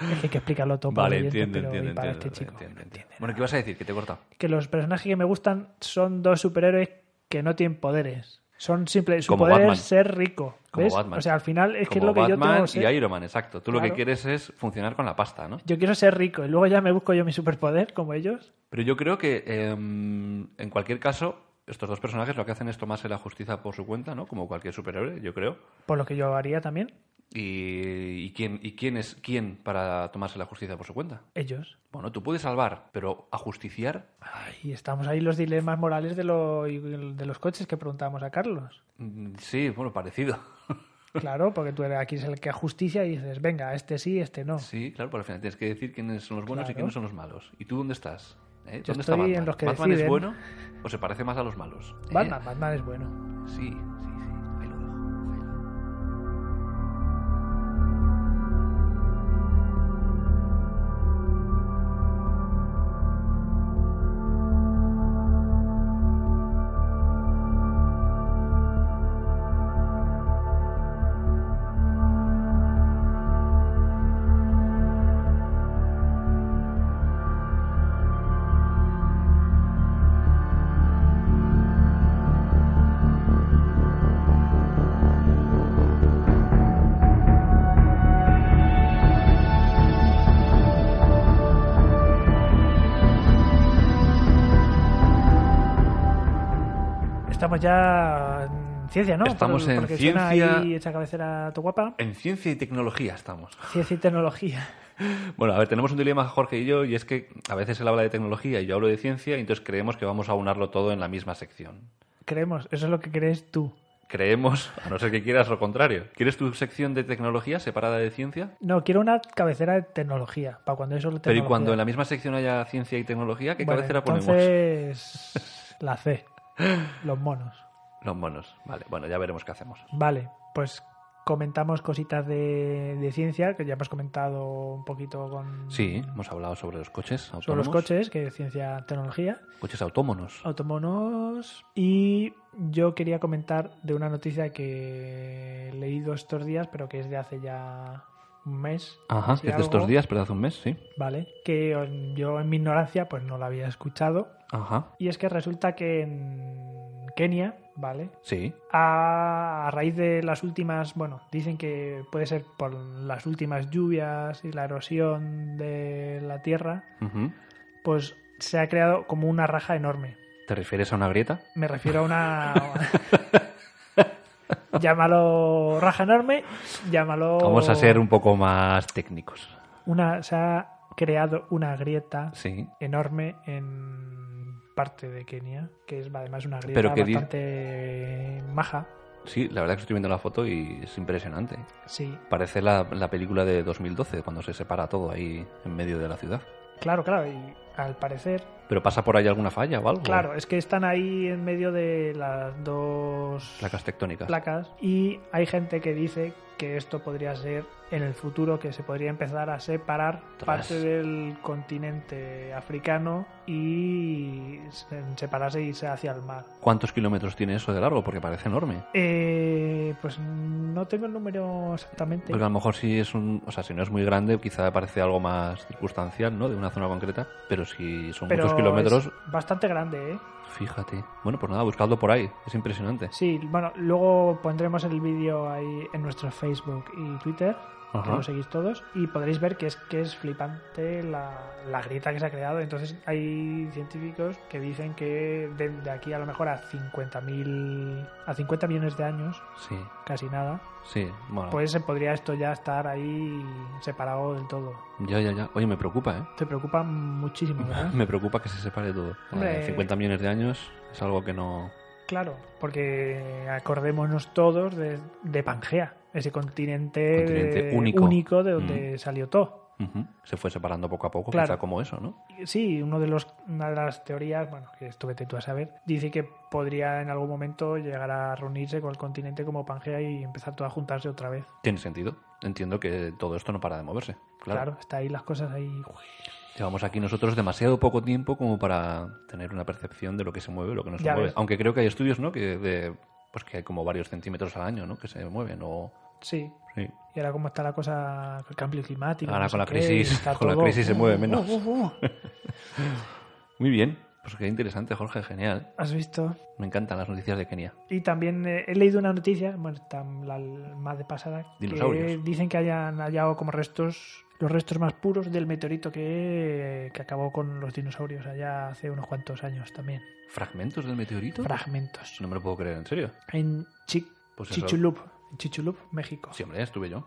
Es que hay que explicarlo todo Vale, oyente, entiendo, entiendo, y para entiendo, este chico. entiendo, no entiendo. entiende Bueno, ¿qué vas a decir? ¿Qué te he cortado? Que los personajes que me gustan son dos superhéroes que no tienen poderes. Son simples. Su Como poder Batman. es ser rico. Como ¿ves? Batman. O sea, al final es que es lo que yo Batman tengo. y ser- Iron Man, exacto. Tú lo que quieres es funcionar con la pasta, ¿no? Yo quiero ser rico y luego ya me busco yo mi superpoder como ellos. Pero yo creo que em, en cualquier caso, estos dos personajes lo que hacen es tomarse la justicia por su cuenta, ¿no? Como cualquier superhéroe, yo creo. Por lo que yo haría también. ¿Y, y quién, y quién es quién para tomarse la justicia por su cuenta? Ellos. Bueno, tú puedes salvar, pero ajusticiar, Ay, estamos ahí los dilemas morales de, lo- de los coches que preguntábamos a Carlos. mm, sí, bueno, parecido. Claro, porque tú eres aquí es el que justicia y dices, venga, este sí, este no. Sí, claro, pero al final tienes que decir quiénes son los buenos y quiénes son los malos. ¿Y tú dónde estás? ¿Eh? Yo ¿Dónde estoy en Batman? los que ¿Batman es bueno o se parece más a los malos? ¿Eh? Batman, Batman es bueno. Sí, Estamos ya en ciencia, ¿no? Estamos Por- en porque suena ciencia. ahí cabecera tu guapa. En ciencia y tecnología estamos. Ciencia y tecnología. Bueno, a ver, tenemos un dilema Jorge y yo, y es que a veces él habla de tecnología y yo hablo de ciencia, y entonces creemos que vamos a unarlo todo en la misma sección. Creemos, eso es lo que crees tú. creemos, a no ser que quieras lo contrario. ¿Quieres tu sección de tecnología separada de ciencia? No, quiero una cabecera de tecnología, para cuando eso lo Pero ¿y cuando en la misma sección haya ciencia y tecnología, qué Bueno, cabecera ponemos? entonces, la C, los monos. Los monos. Vale, bueno, ya veremos qué hacemos. Vale, pues comentamos cositas de, de ciencia, que ya hemos comentado un poquito con... Sí, hemos hablado sobre los coches autónomos. Sobre los coches, que es ciencia, tecnología, Coches autónomos. automonos. Y yo quería comentar de una noticia que he leído estos días, pero que es de hace ya un mes. Ajá, es de estos días, pero hace un mes, sí. Vale, que yo en mi ignorancia pues no la había escuchado. Ajá, Y es que resulta que en Kenia, ¿vale? sí. A, a raíz de las últimas, bueno, dicen que puede ser por las últimas lluvias y la erosión de la tierra, pues se ha creado como una raja enorme. ¿Te refieres a una grieta? Me refiero a una... llámalo raja enorme, llámalo... Vamos a ser un poco más técnicos. Una, se ha creado una grieta Sí. enorme en parte de Kenia, que es además una grieta Pero que di- bastante maja. Sí, la verdad que estoy viendo la foto y es impresionante. Sí, Parece la, la película de 2012, cuando se separa todo ahí en medio de la ciudad. claro, claro, y al parecer ¿Pero pasa por ahí alguna falla o algo? Claro, es que están ahí en medio de las dos Placas tectónicas. placas y hay gente que dice que esto podría ser en el futuro que se podría empezar a separar parte del continente africano y se- separarse y irse hacia el mar. ¿Cuántos kilómetros tiene eso de largo? Porque parece enorme. Eh, pues no tengo el número exactamente. Porque a lo mejor si es un, o sea, si no es muy grande, quizá parece algo más circunstancial, ¿no? De una zona concreta. Pero si son pero muchos kilómetros, es bastante grande, ¿eh? Fíjate. Bueno, pues nada, buscadlo por ahí. Es impresionante. Sí, bueno, luego pondremos el vídeo ahí en nuestro Facebook y Twitter, que lo seguís todos, y podréis ver que es que es flipante la, la grieta que se ha creado. Entonces hay científicos que dicen que de, de aquí a lo mejor a 50.000 a 50 millones de años, Sí, casi nada, sí. Bueno, pues se podría esto ya estar ahí separado del todo. ya, ya, ya. Oye, me preocupa, ¿eh? Te preocupa muchísimo, ¿verdad? Me preocupa que se separe todo. Hombre. Eh, 50 millones de años es algo que no... Claro, porque acordémonos todos de, de Pangea, ese continente, Continente único. de donde Mm. salió todo. Se fue separando poco a poco, Claro. quizá como eso, ¿no? Sí, uno de los, una de las teorías, bueno, que esto vete tú a saber, dice que podría en algún momento llegar a reunirse con el continente como Pangea y empezar todo a juntarse otra vez. Tiene sentido. Entiendo que todo esto no para de moverse. Claro. Claro, está ahí las cosas ahí. Llevamos aquí nosotros demasiado poco tiempo como para tener una percepción de lo que se mueve lo que no se Ya mueve. ves. Aunque creo que hay estudios, ¿no? Que de, pues que hay como varios centímetros al año, ¿no? Que se mueven o... Sí. Sí. Y ahora cómo está la cosa con el cambio climático. Ahora no con la crisis- con la crisis se mueve menos. Uh, uh, uh. Muy bien. Pues qué interesante, Jorge. Genial. ¿Has visto? Me encantan las noticias de Kenia. Y también eh, he leído una noticia, bueno, está la más de pasada, que dicen que hayan hallado como restos, los restos más puros del meteorito que, que acabó con los dinosaurios allá hace unos cuantos años también. ¿Fragmentos del meteorito? Fragmentos. No me lo puedo creer, ¿en serio? En Pues Chichulup, en Chichulup, México. Sí, hombre, estuve yo.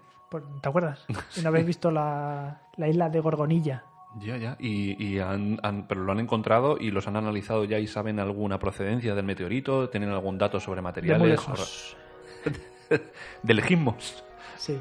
¿Te acuerdas? ¿Y no habéis visto la, la isla de Gorgonilla? Ya, ya. Y, y han, han- pero lo han encontrado y los han analizado ya y saben alguna procedencia del meteorito, tienen algún dato sobre De materiales. muy lejos. Del Gimos. Sí.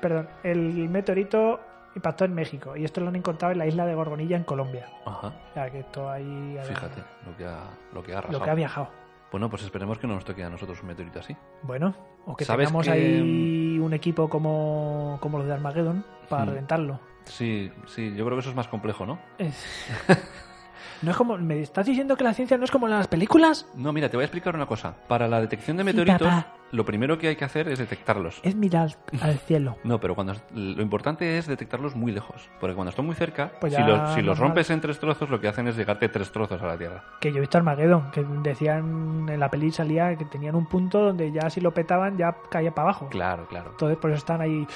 Perdón, el meteorito impactó en México y esto lo han encontrado en la isla de Gorgonilla en Colombia. Ajá. O sea, que esto ahí... Fíjate lo que ha, lo que ha Lo arrasado. que ha viajado. Bueno, pues esperemos que no nos toque a nosotros un meteorito así. Bueno, o que ¿Sabes tengamos que- ahí un equipo como, como los de Armageddon para Hmm. reventarlo. Sí, sí, yo creo que eso es más complejo, ¿no? Es- no es como. ¿Me estás diciendo que la ciencia no es como las películas? No, mira, te voy a explicar una cosa. Para la detección de meteoritos. Lo primero que hay que hacer es detectarlos. Es mirar al cielo. No, pero cuando lo importante es detectarlos muy lejos, porque cuando están muy cerca, Pues si, los, si los normal. rompes en tres trozos, lo que hacen es llegarte tres trozos a la Tierra. Que yo he visto Armageddon, que decían en la peli salía que tenían un punto donde ya si lo petaban ya caía para abajo. Claro, claro. Entonces por eso están ahí.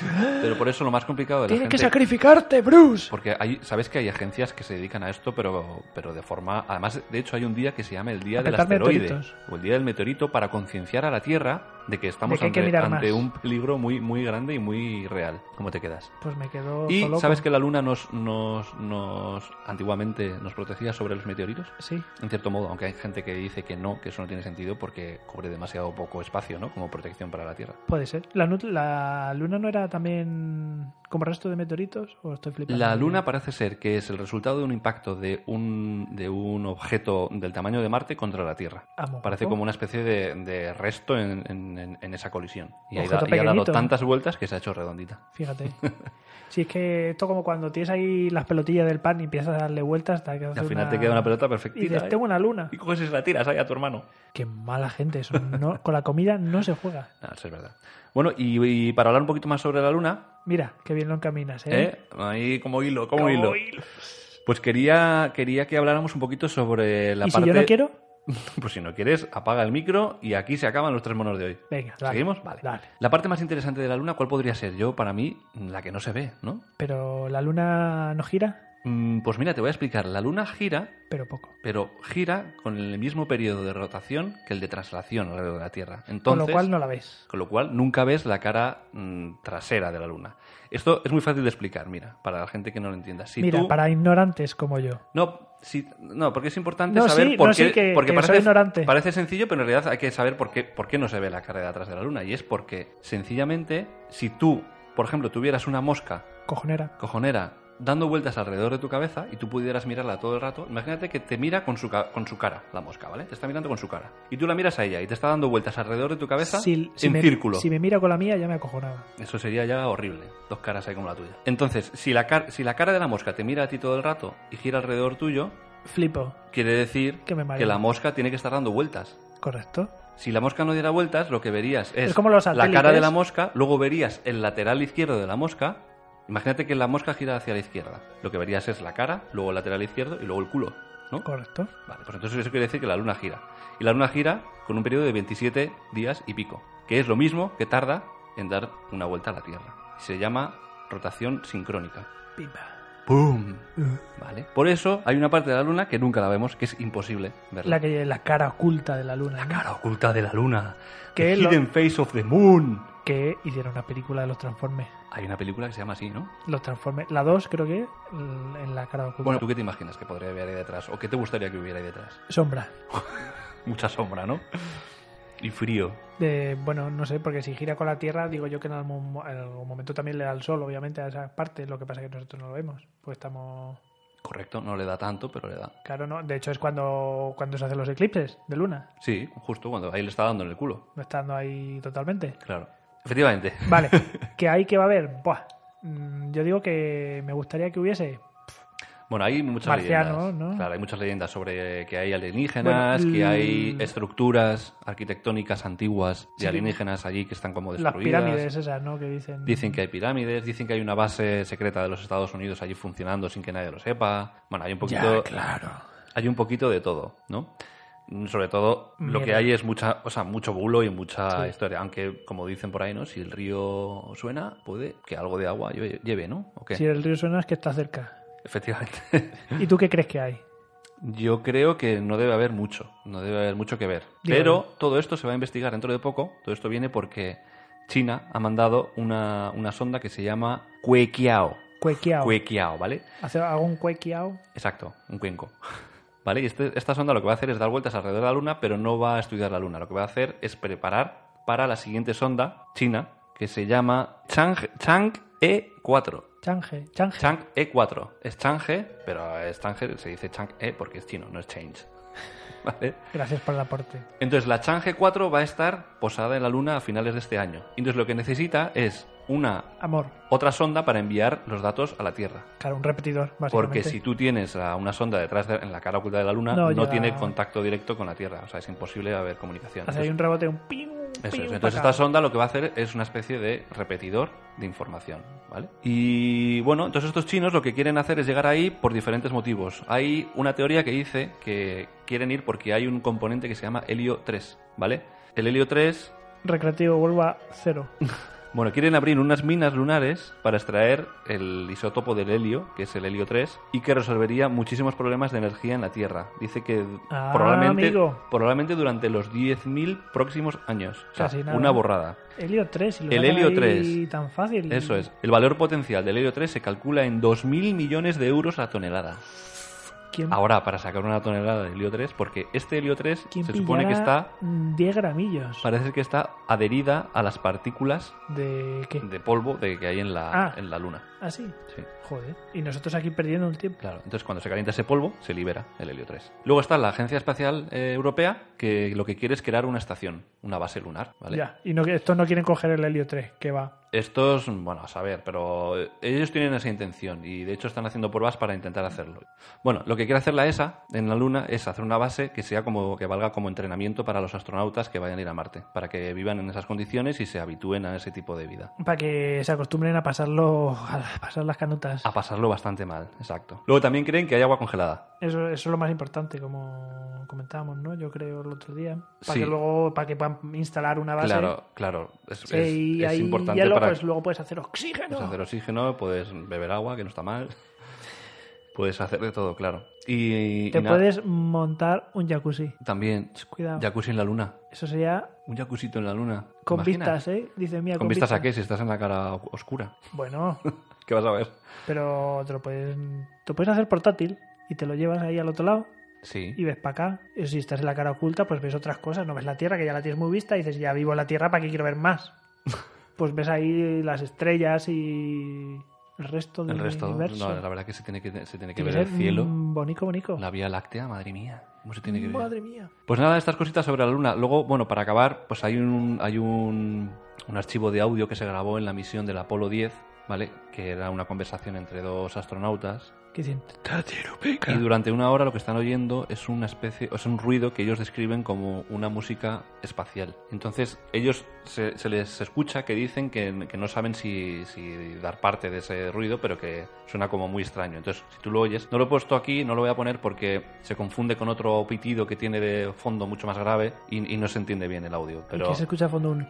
Pero por eso lo más complicado de la Tienes que sacrificarte, Bruce. Porque hay, sabes que hay agencias que se dedican a esto, pero, pero de forma. Además, de hecho, hay un día que se llama el Día del Asteroide meteoritos. o el Día del Meteorito para concienciar a la Tierra de que estamos De que hay que ante, un peligro muy, muy grande y muy real. ¿Cómo te quedas? Pues me quedo Y loco. sabes que la luna nos, nos, nos antiguamente nos protegía sobre los meteoritos. Sí, En cierto modo, aunque hay gente que dice que no, que eso no tiene sentido porque cubre demasiado poco espacio, ¿no? Como protección para la Tierra. puede ser. ¿La, la luna no era también como resto de meteoritos? ¿O estoy flipando? La Luna parece ser que es el resultado de un impacto de un, de un objeto del tamaño de Marte contra la Tierra. Ah, Parece como una especie de, de resto en, en- en- en esa colisión. Y, ha Objeto ido- y ha dado tantas vueltas que se ha hecho redondita. Fíjate. Si es que esto como cuando tienes ahí las pelotillas del pan y empiezas a darle vueltas hasta que Y al final una- te queda una pelota Y perfectita. dices, ¿eh? tengo una luna. Y coges y la tiras ahí a tu hermano. Qué mala gente eso. No, con la comida no se juega. Ah, eso es verdad. Bueno, y, y para hablar un poquito más sobre la Luna, Mira, qué bien lo encaminas, ¿eh? ¿eh? ahí como hilo, como, Como hilo. hilo. Pues quería, quería que habláramos un poquito sobre la ¿Y si parte... yo no quiero? Pues si no quieres, apaga el micro y aquí se acaban los tres monos de hoy. Venga, dale. ¿Seguimos? Vale. Dale. La parte más interesante de la Luna, ¿cuál podría ser? Yo, para mí, la que no se ve, ¿no? Pero la luna no gira, Pues mira, te voy a explicar. La Luna gira, pero poco. pero gira con el mismo periodo de rotación que el de traslación alrededor de la Tierra. Con lo cual no la ves. con lo cual nunca ves la cara mm, trasera de la Luna. Esto es muy fácil de explicar, mira, para la gente que no lo entienda. Si Mira, tú- para ignorantes como yo. No, sí, no, porque es importante No, saber sí, por no, qué. sí, que- porque que parece, soy ignorante. parece sencillo, pero en realidad hay que saber por qué, por qué no se ve la cara de atrás de la luna. Y es porque, sencillamente, si tú, por ejemplo, tuvieras una mosca Cojonera. cojonera dando vueltas alrededor de tu cabeza y tú pudieras mirarla todo el rato, imagínate que te mira con su, con su cara, la mosca, ¿vale? Te está mirando con su cara. Y tú la miras a ella y te está dando vueltas alrededor de tu cabeza Si, si en me, círculo. Si me mira con la mía ya me acojonaba. Eso sería ya horrible. Dos caras ahí como la tuya. Entonces, si la, car- si la cara de la mosca te mira a ti todo el rato y gira alrededor tuyo, Flipo. quiere decir Que me la mosca tiene que estar dando vueltas. Correcto. Si la mosca no diera vueltas, lo que verías es, Es como los la cara de la mosca, luego verías el lateral izquierdo de la mosca. Imagínate que la mosca gira hacia la izquierda. Lo que verías es la cara, luego el lateral izquierdo y luego el culo, ¿no? Correcto. Vale, pues entonces eso quiere decir que la luna gira. Y la luna gira con un periodo de 27 días y pico, que es lo mismo que tarda en dar una vuelta a la Tierra. Se llama rotación sincrónica. Pimba. ¡Pum! Uh. Vale. Por eso hay una parte de la luna que nunca la vemos, que es imposible verla. La, que, la cara oculta de la luna. La ¿no? cara oculta de la luna. Que The lo- Hidden Face of the Moon. Que hicieron una película de los Transformers. Hay una película que se llama así, ¿no? Los Transformers. La 2 creo que en la cara oculta. Bueno, ¿tú qué te imaginas que podría haber ahí detrás? ¿O qué te gustaría que hubiera ahí detrás? Sombra. Mucha sombra, ¿no? Y frío. De, bueno, no sé, porque si gira con la Tierra, digo yo que en algún, en algún momento también le da el sol, obviamente, a esa parte. Lo que pasa es que nosotros no lo vemos. Pues estamos. Correcto, no le da tanto, pero le da. Claro, no. De hecho, es cuando, cuando se hacen los eclipses de luna. Sí, justo cuando ahí le está dando en el culo. No estando ahí totalmente. Claro. Efectivamente. Vale, ¿qué hay que va a haber? Buah, mm, yo digo que me gustaría que hubiese. Bueno, hay muchas Marciano, leyendas. ¿no? Claro, hay muchas leyendas sobre que hay alienígenas, Bueno, que hay estructuras arquitectónicas antiguas de Sí. alienígenas allí que están como Las destruidas. pirámides esas, ¿no? Que dicen. Dicen que hay pirámides, dicen que hay una base secreta de los Estados Unidos allí funcionando sin que nadie lo sepa. Bueno, hay un poquito, Ya, claro. hay un poquito de todo, ¿no? Sobre todo lo que hay es mucha, o sea, mucho bulo y mucha Sí. historia. Aunque, como dicen por ahí, ¿no? Si el río suena, puede que algo de agua lleve, ¿no? ¿O qué? Si el río suena es que está cerca. Efectivamente. ¿Y tú qué crees que hay? Yo creo que no debe haber mucho, no debe haber mucho que ver. Dígame. Pero todo esto se va a investigar dentro de poco. Todo esto viene porque China ha mandado una, una sonda que se llama Kuekiao. Cuequiao. Kuekiao, ¿vale? ¿Hace algún cuequiao? Exacto, un cuenco. ¿Vale? Y este- esta sonda lo que va a hacer es dar vueltas alrededor de la Luna, pero no va a estudiar la Luna. Lo que va a hacer es preparar para la siguiente sonda china, que se llama Chang, Chang E4. Change. Change. Chang E4. Es Chang'e, pero es Chang'e, se dice Chang'e porque es chino, no es Change. ¿Vale? Gracias por el aporte. Entonces la Chang'e 4 va a estar posada en la Luna a finales de este año. Entonces lo que necesita es una Amor. otra sonda para enviar los datos a la Tierra. Claro, un repetidor, básicamente. Porque si tú tienes a una sonda detrás de, en la cara oculta de la Luna, No no, llega- tiene contacto directo con la Tierra. O sea, es imposible haber comunicación. Hace ahí un rebote, un ping. Eso es. Entonces esta sonda lo que va a hacer es una especie de repetidor de información, ¿vale? Y bueno, entonces estos chinos lo que quieren hacer es llegar ahí por diferentes motivos. Hay una teoría que dice que quieren ir porque hay un componente que se llama helio 3, ¿vale? El helio 3 Recreativo, vuelvo a cero. Bueno, quieren abrir unas minas lunares para extraer el isótopo del helio, que es el helio 3, y que resolvería muchísimos problemas de energía en la Tierra. Dice que Ah, probablemente, amigo. probablemente durante los 10.000 próximos años. O sea, Casi nada. una borrada. Helio 3, y lo El helio ahí 3. tan fácil. Eso es. El valor potencial del helio 3 se calcula en 2.000 millones de euros a tonelada. ¿Quién, Ahora, para sacar una tonelada de helio 3, porque este helio 3 quién se supone que está, 10 gramillos parece que está adherida a las partículas de qué? de polvo de que hay en la, Ah. en la Luna. Ah, sí. Sí. Joder. Y nosotros aquí perdiendo el tiempo. Claro, entonces cuando se calienta ese polvo, se libera el helio 3. Luego está la Agencia Espacial eh, Europea, que lo que quiere es crear una estación, una base lunar, ¿vale? Ya. Y no, estos no quieren coger el helio 3, que va. Estos, bueno, a saber, pero ellos tienen esa intención y de hecho están haciendo pruebas para intentar hacerlo. Bueno, lo que quiere hacer la ESA en la Luna es hacer una base que sea como que valga como entrenamiento para los astronautas que vayan a ir a Marte, para que vivan en esas condiciones y se habitúen a ese tipo de vida. Para que se acostumbren a pasarlo, a pasar las canutas. A pasarlo bastante mal, exacto. Luego también creen que hay agua congelada. Eso, eso es lo más importante, como comentábamos, ¿no? Yo creo el otro día. Para Sí. que luego, para que puedan instalar una base. Claro, claro. Es, Si es- importante para pues luego puedes hacer oxígeno. Puedes hacer oxígeno, puedes beber agua, que no está mal. Puedes hacer de todo, claro. Y, Te y puedes montar un jacuzzi. también Cuidado. jacuzzi en la luna. Eso sería Un jacuzito en la luna. ¿Te con imaginas? vistas, ¿eh? Dice mía. ¿Con vistas a qué? Si estás en la cara oscura. Bueno, ¿Qué vas a ver? pero te lo puedes, te lo puedes hacer portátil y te lo llevas ahí al otro lado Sí. y ves para acá. Y si estás en la cara oculta, pues ves otras cosas. No ves la Tierra, que ya la tienes muy vista, y dices, ya vivo en la Tierra, ¿para qué quiero ver más? Pues ves ahí las estrellas y el resto del El resto, universo. no, la verdad que se tiene que, se tiene que ver el cielo. Bonico, bonico. La Vía Láctea, madre mía. ¿Cómo se tiene que ver? Madre mía. Pues nada, estas cositas sobre la Luna. Luego, bueno, para acabar, pues hay un, hay un, un archivo de audio que se grabó en la misión del Apolo 10, ¿vale? Que era una conversación entre dos astronautas. ¿Qué dicen? Y durante una hora lo que están oyendo es una especie, es un ruido que ellos describen como una música espacial. Entonces, ellos se, se les escucha que dicen que, que no saben si, si dar parte de ese ruido, pero que suena como muy extraño. Entonces, si tú lo oyes, no lo he puesto aquí, no lo voy a poner porque se confunde con otro pitido que tiene de fondo mucho más grave y, y no se entiende bien el audio. Y Pero que se escucha a fondo un...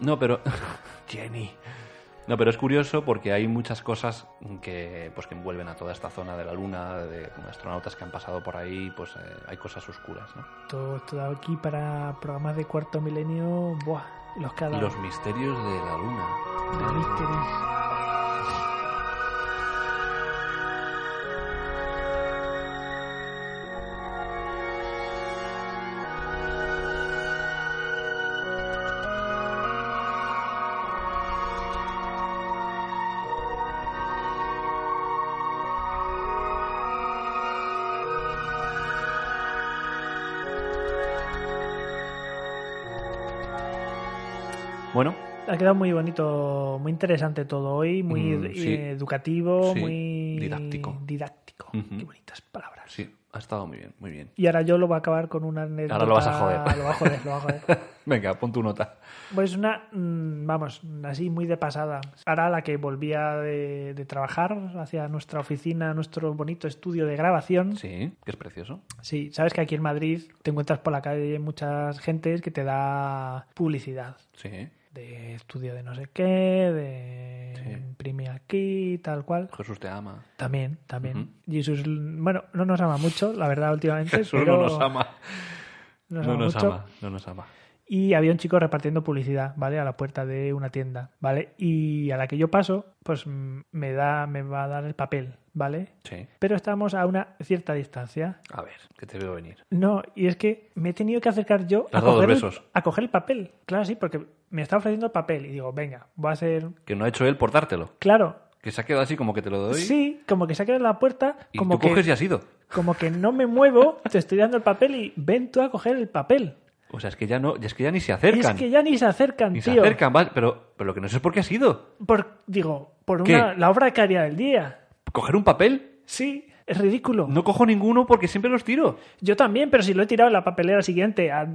no, pero. Jenny. No, pero es curioso porque hay muchas cosas que, pues, que envuelven a toda esta zona de la Luna, de astronautas que han pasado por ahí, pues eh, hay cosas oscuras, ¿no? Todo, todo aquí para programas de cuarto milenio. Buah, los dado. Los misterios de la Luna. The Mysteries. Quedado muy bonito, muy interesante todo hoy, muy Mm, sí. eh, educativo, Sí, muy didáctico. Qué bonitas palabras. sí, ha estado muy bien, muy bien. Y ahora yo lo voy a acabar con una anécdota. Ahora lo vas a joder. Lo voy a joder, lo voy a joder. Venga, pon tu nota. Pues una, mm, vamos, así muy de pasada. Ahora la que volvía de, de trabajar hacia nuestra oficina, nuestro bonito estudio de grabación. Sí, que es precioso. Sí, sabes que aquí en Madrid te encuentras por la calle muchas gentes que te da publicidad. Sí. De estudio de no sé qué, de Sí. imprime aquí, tal cual. Jesús te ama. También, también. Jesús, bueno, no nos ama mucho, la verdad, últimamente. Jesús pero no nos ama. nos no ama nos mucho. ama, no nos ama. Y había un chico repartiendo publicidad, ¿vale? A la puerta de una tienda, ¿vale? Y a la que yo paso, pues mm, me da, me va a dar el papel, ¿vale? Sí. Pero estamos a una cierta distancia. A ver, que te veo venir. No, y es que me he tenido que acercar yo coger, el, a coger el papel. Claro, sí, porque me está ofreciendo el papel. Y digo, venga, voy a hacer. Que no ha hecho él por dártelo. Claro, Que se ha quedado así como que te lo doy. sí, como que se ha quedado en la puerta, Y como tú que, coges y has ido. como que no me muevo, te estoy dando el papel y ven tú a coger el papel. O sea, es que ya no, es que ya ni se acercan. Es que ya ni se acercan, Ni se acercan, va, pero, pero lo que no sé es por qué has ido. Por, digo, por ¿Qué? una, la obra caria del día. ¿Coger un papel? Sí, es ridículo. No cojo ninguno porque siempre los tiro. Yo también, pero si lo he tirado en la papelera siguiente a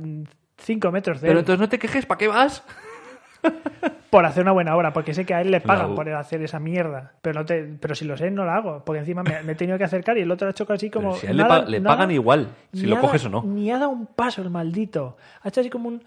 5 metros de Pero él. entonces no te quejes, ¿para qué vas? Por hacer una buena obra, porque sé que a él le pagan por hacer esa mierda. Pero no te, pero si lo sé, no la hago, porque encima me, me he tenido que acercar y el otro ha hecho así como. Pero si a él le, pa- le nada- pagan igual, si lo ha coges o no. Ni ha dado un paso el maldito. Ha hecho así como un.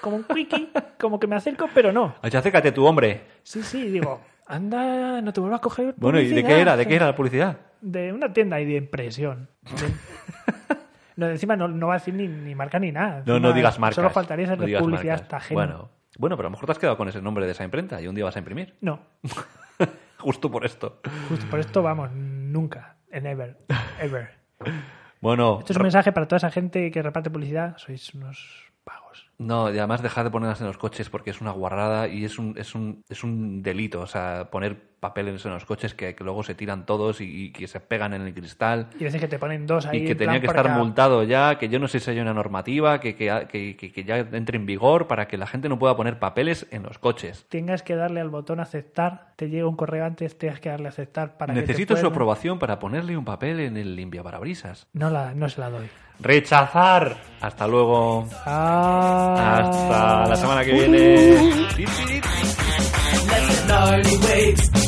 como un quickie, como que me acerco, pero no. Oye, acércate tú, hombre. Sí, sí, digo, anda, no te vuelvas a coger. Bueno, ¿y de qué era? ¿De qué era la publicidad? De una tienda ahí de impresión. no, encima no, no va a decir ni, ni marca ni nada. No, Encima no digas marcas. Solo faltaría no hacerle digas publicidad marcas. hasta ajena. Bueno, bueno, pero a lo mejor te has quedado con ese nombre de esa imprenta y un día vas a imprimir. No, Justo por esto. justo por esto vamos, nunca. En ever. Ever. Bueno, Esto es un mensaje para toda esa gente que reparte publicidad. Sois unos vagos. no, y además dejad de ponerlas en los coches porque es una guarrada y es un, es un, es un delito. O sea, poner papeles en los coches que, que luego se tiran todos y, y que se pegan en el cristal. Y veces que te ponen dos ahí. y que en tenía que estar multado ya, que yo no sé si hay una normativa que, que, que- ya entre en vigor para que la gente no pueda poner papeles en los coches. Tengas que darle al botón aceptar, te llega un correo antes, tengas que darle a aceptar para que te Necesito su aprobación para ponerle un papel en el limpiaparabrisas. No, la, no se la doy. Rechazar. Hasta luego. Ah. Hasta la semana que viene. The gnarly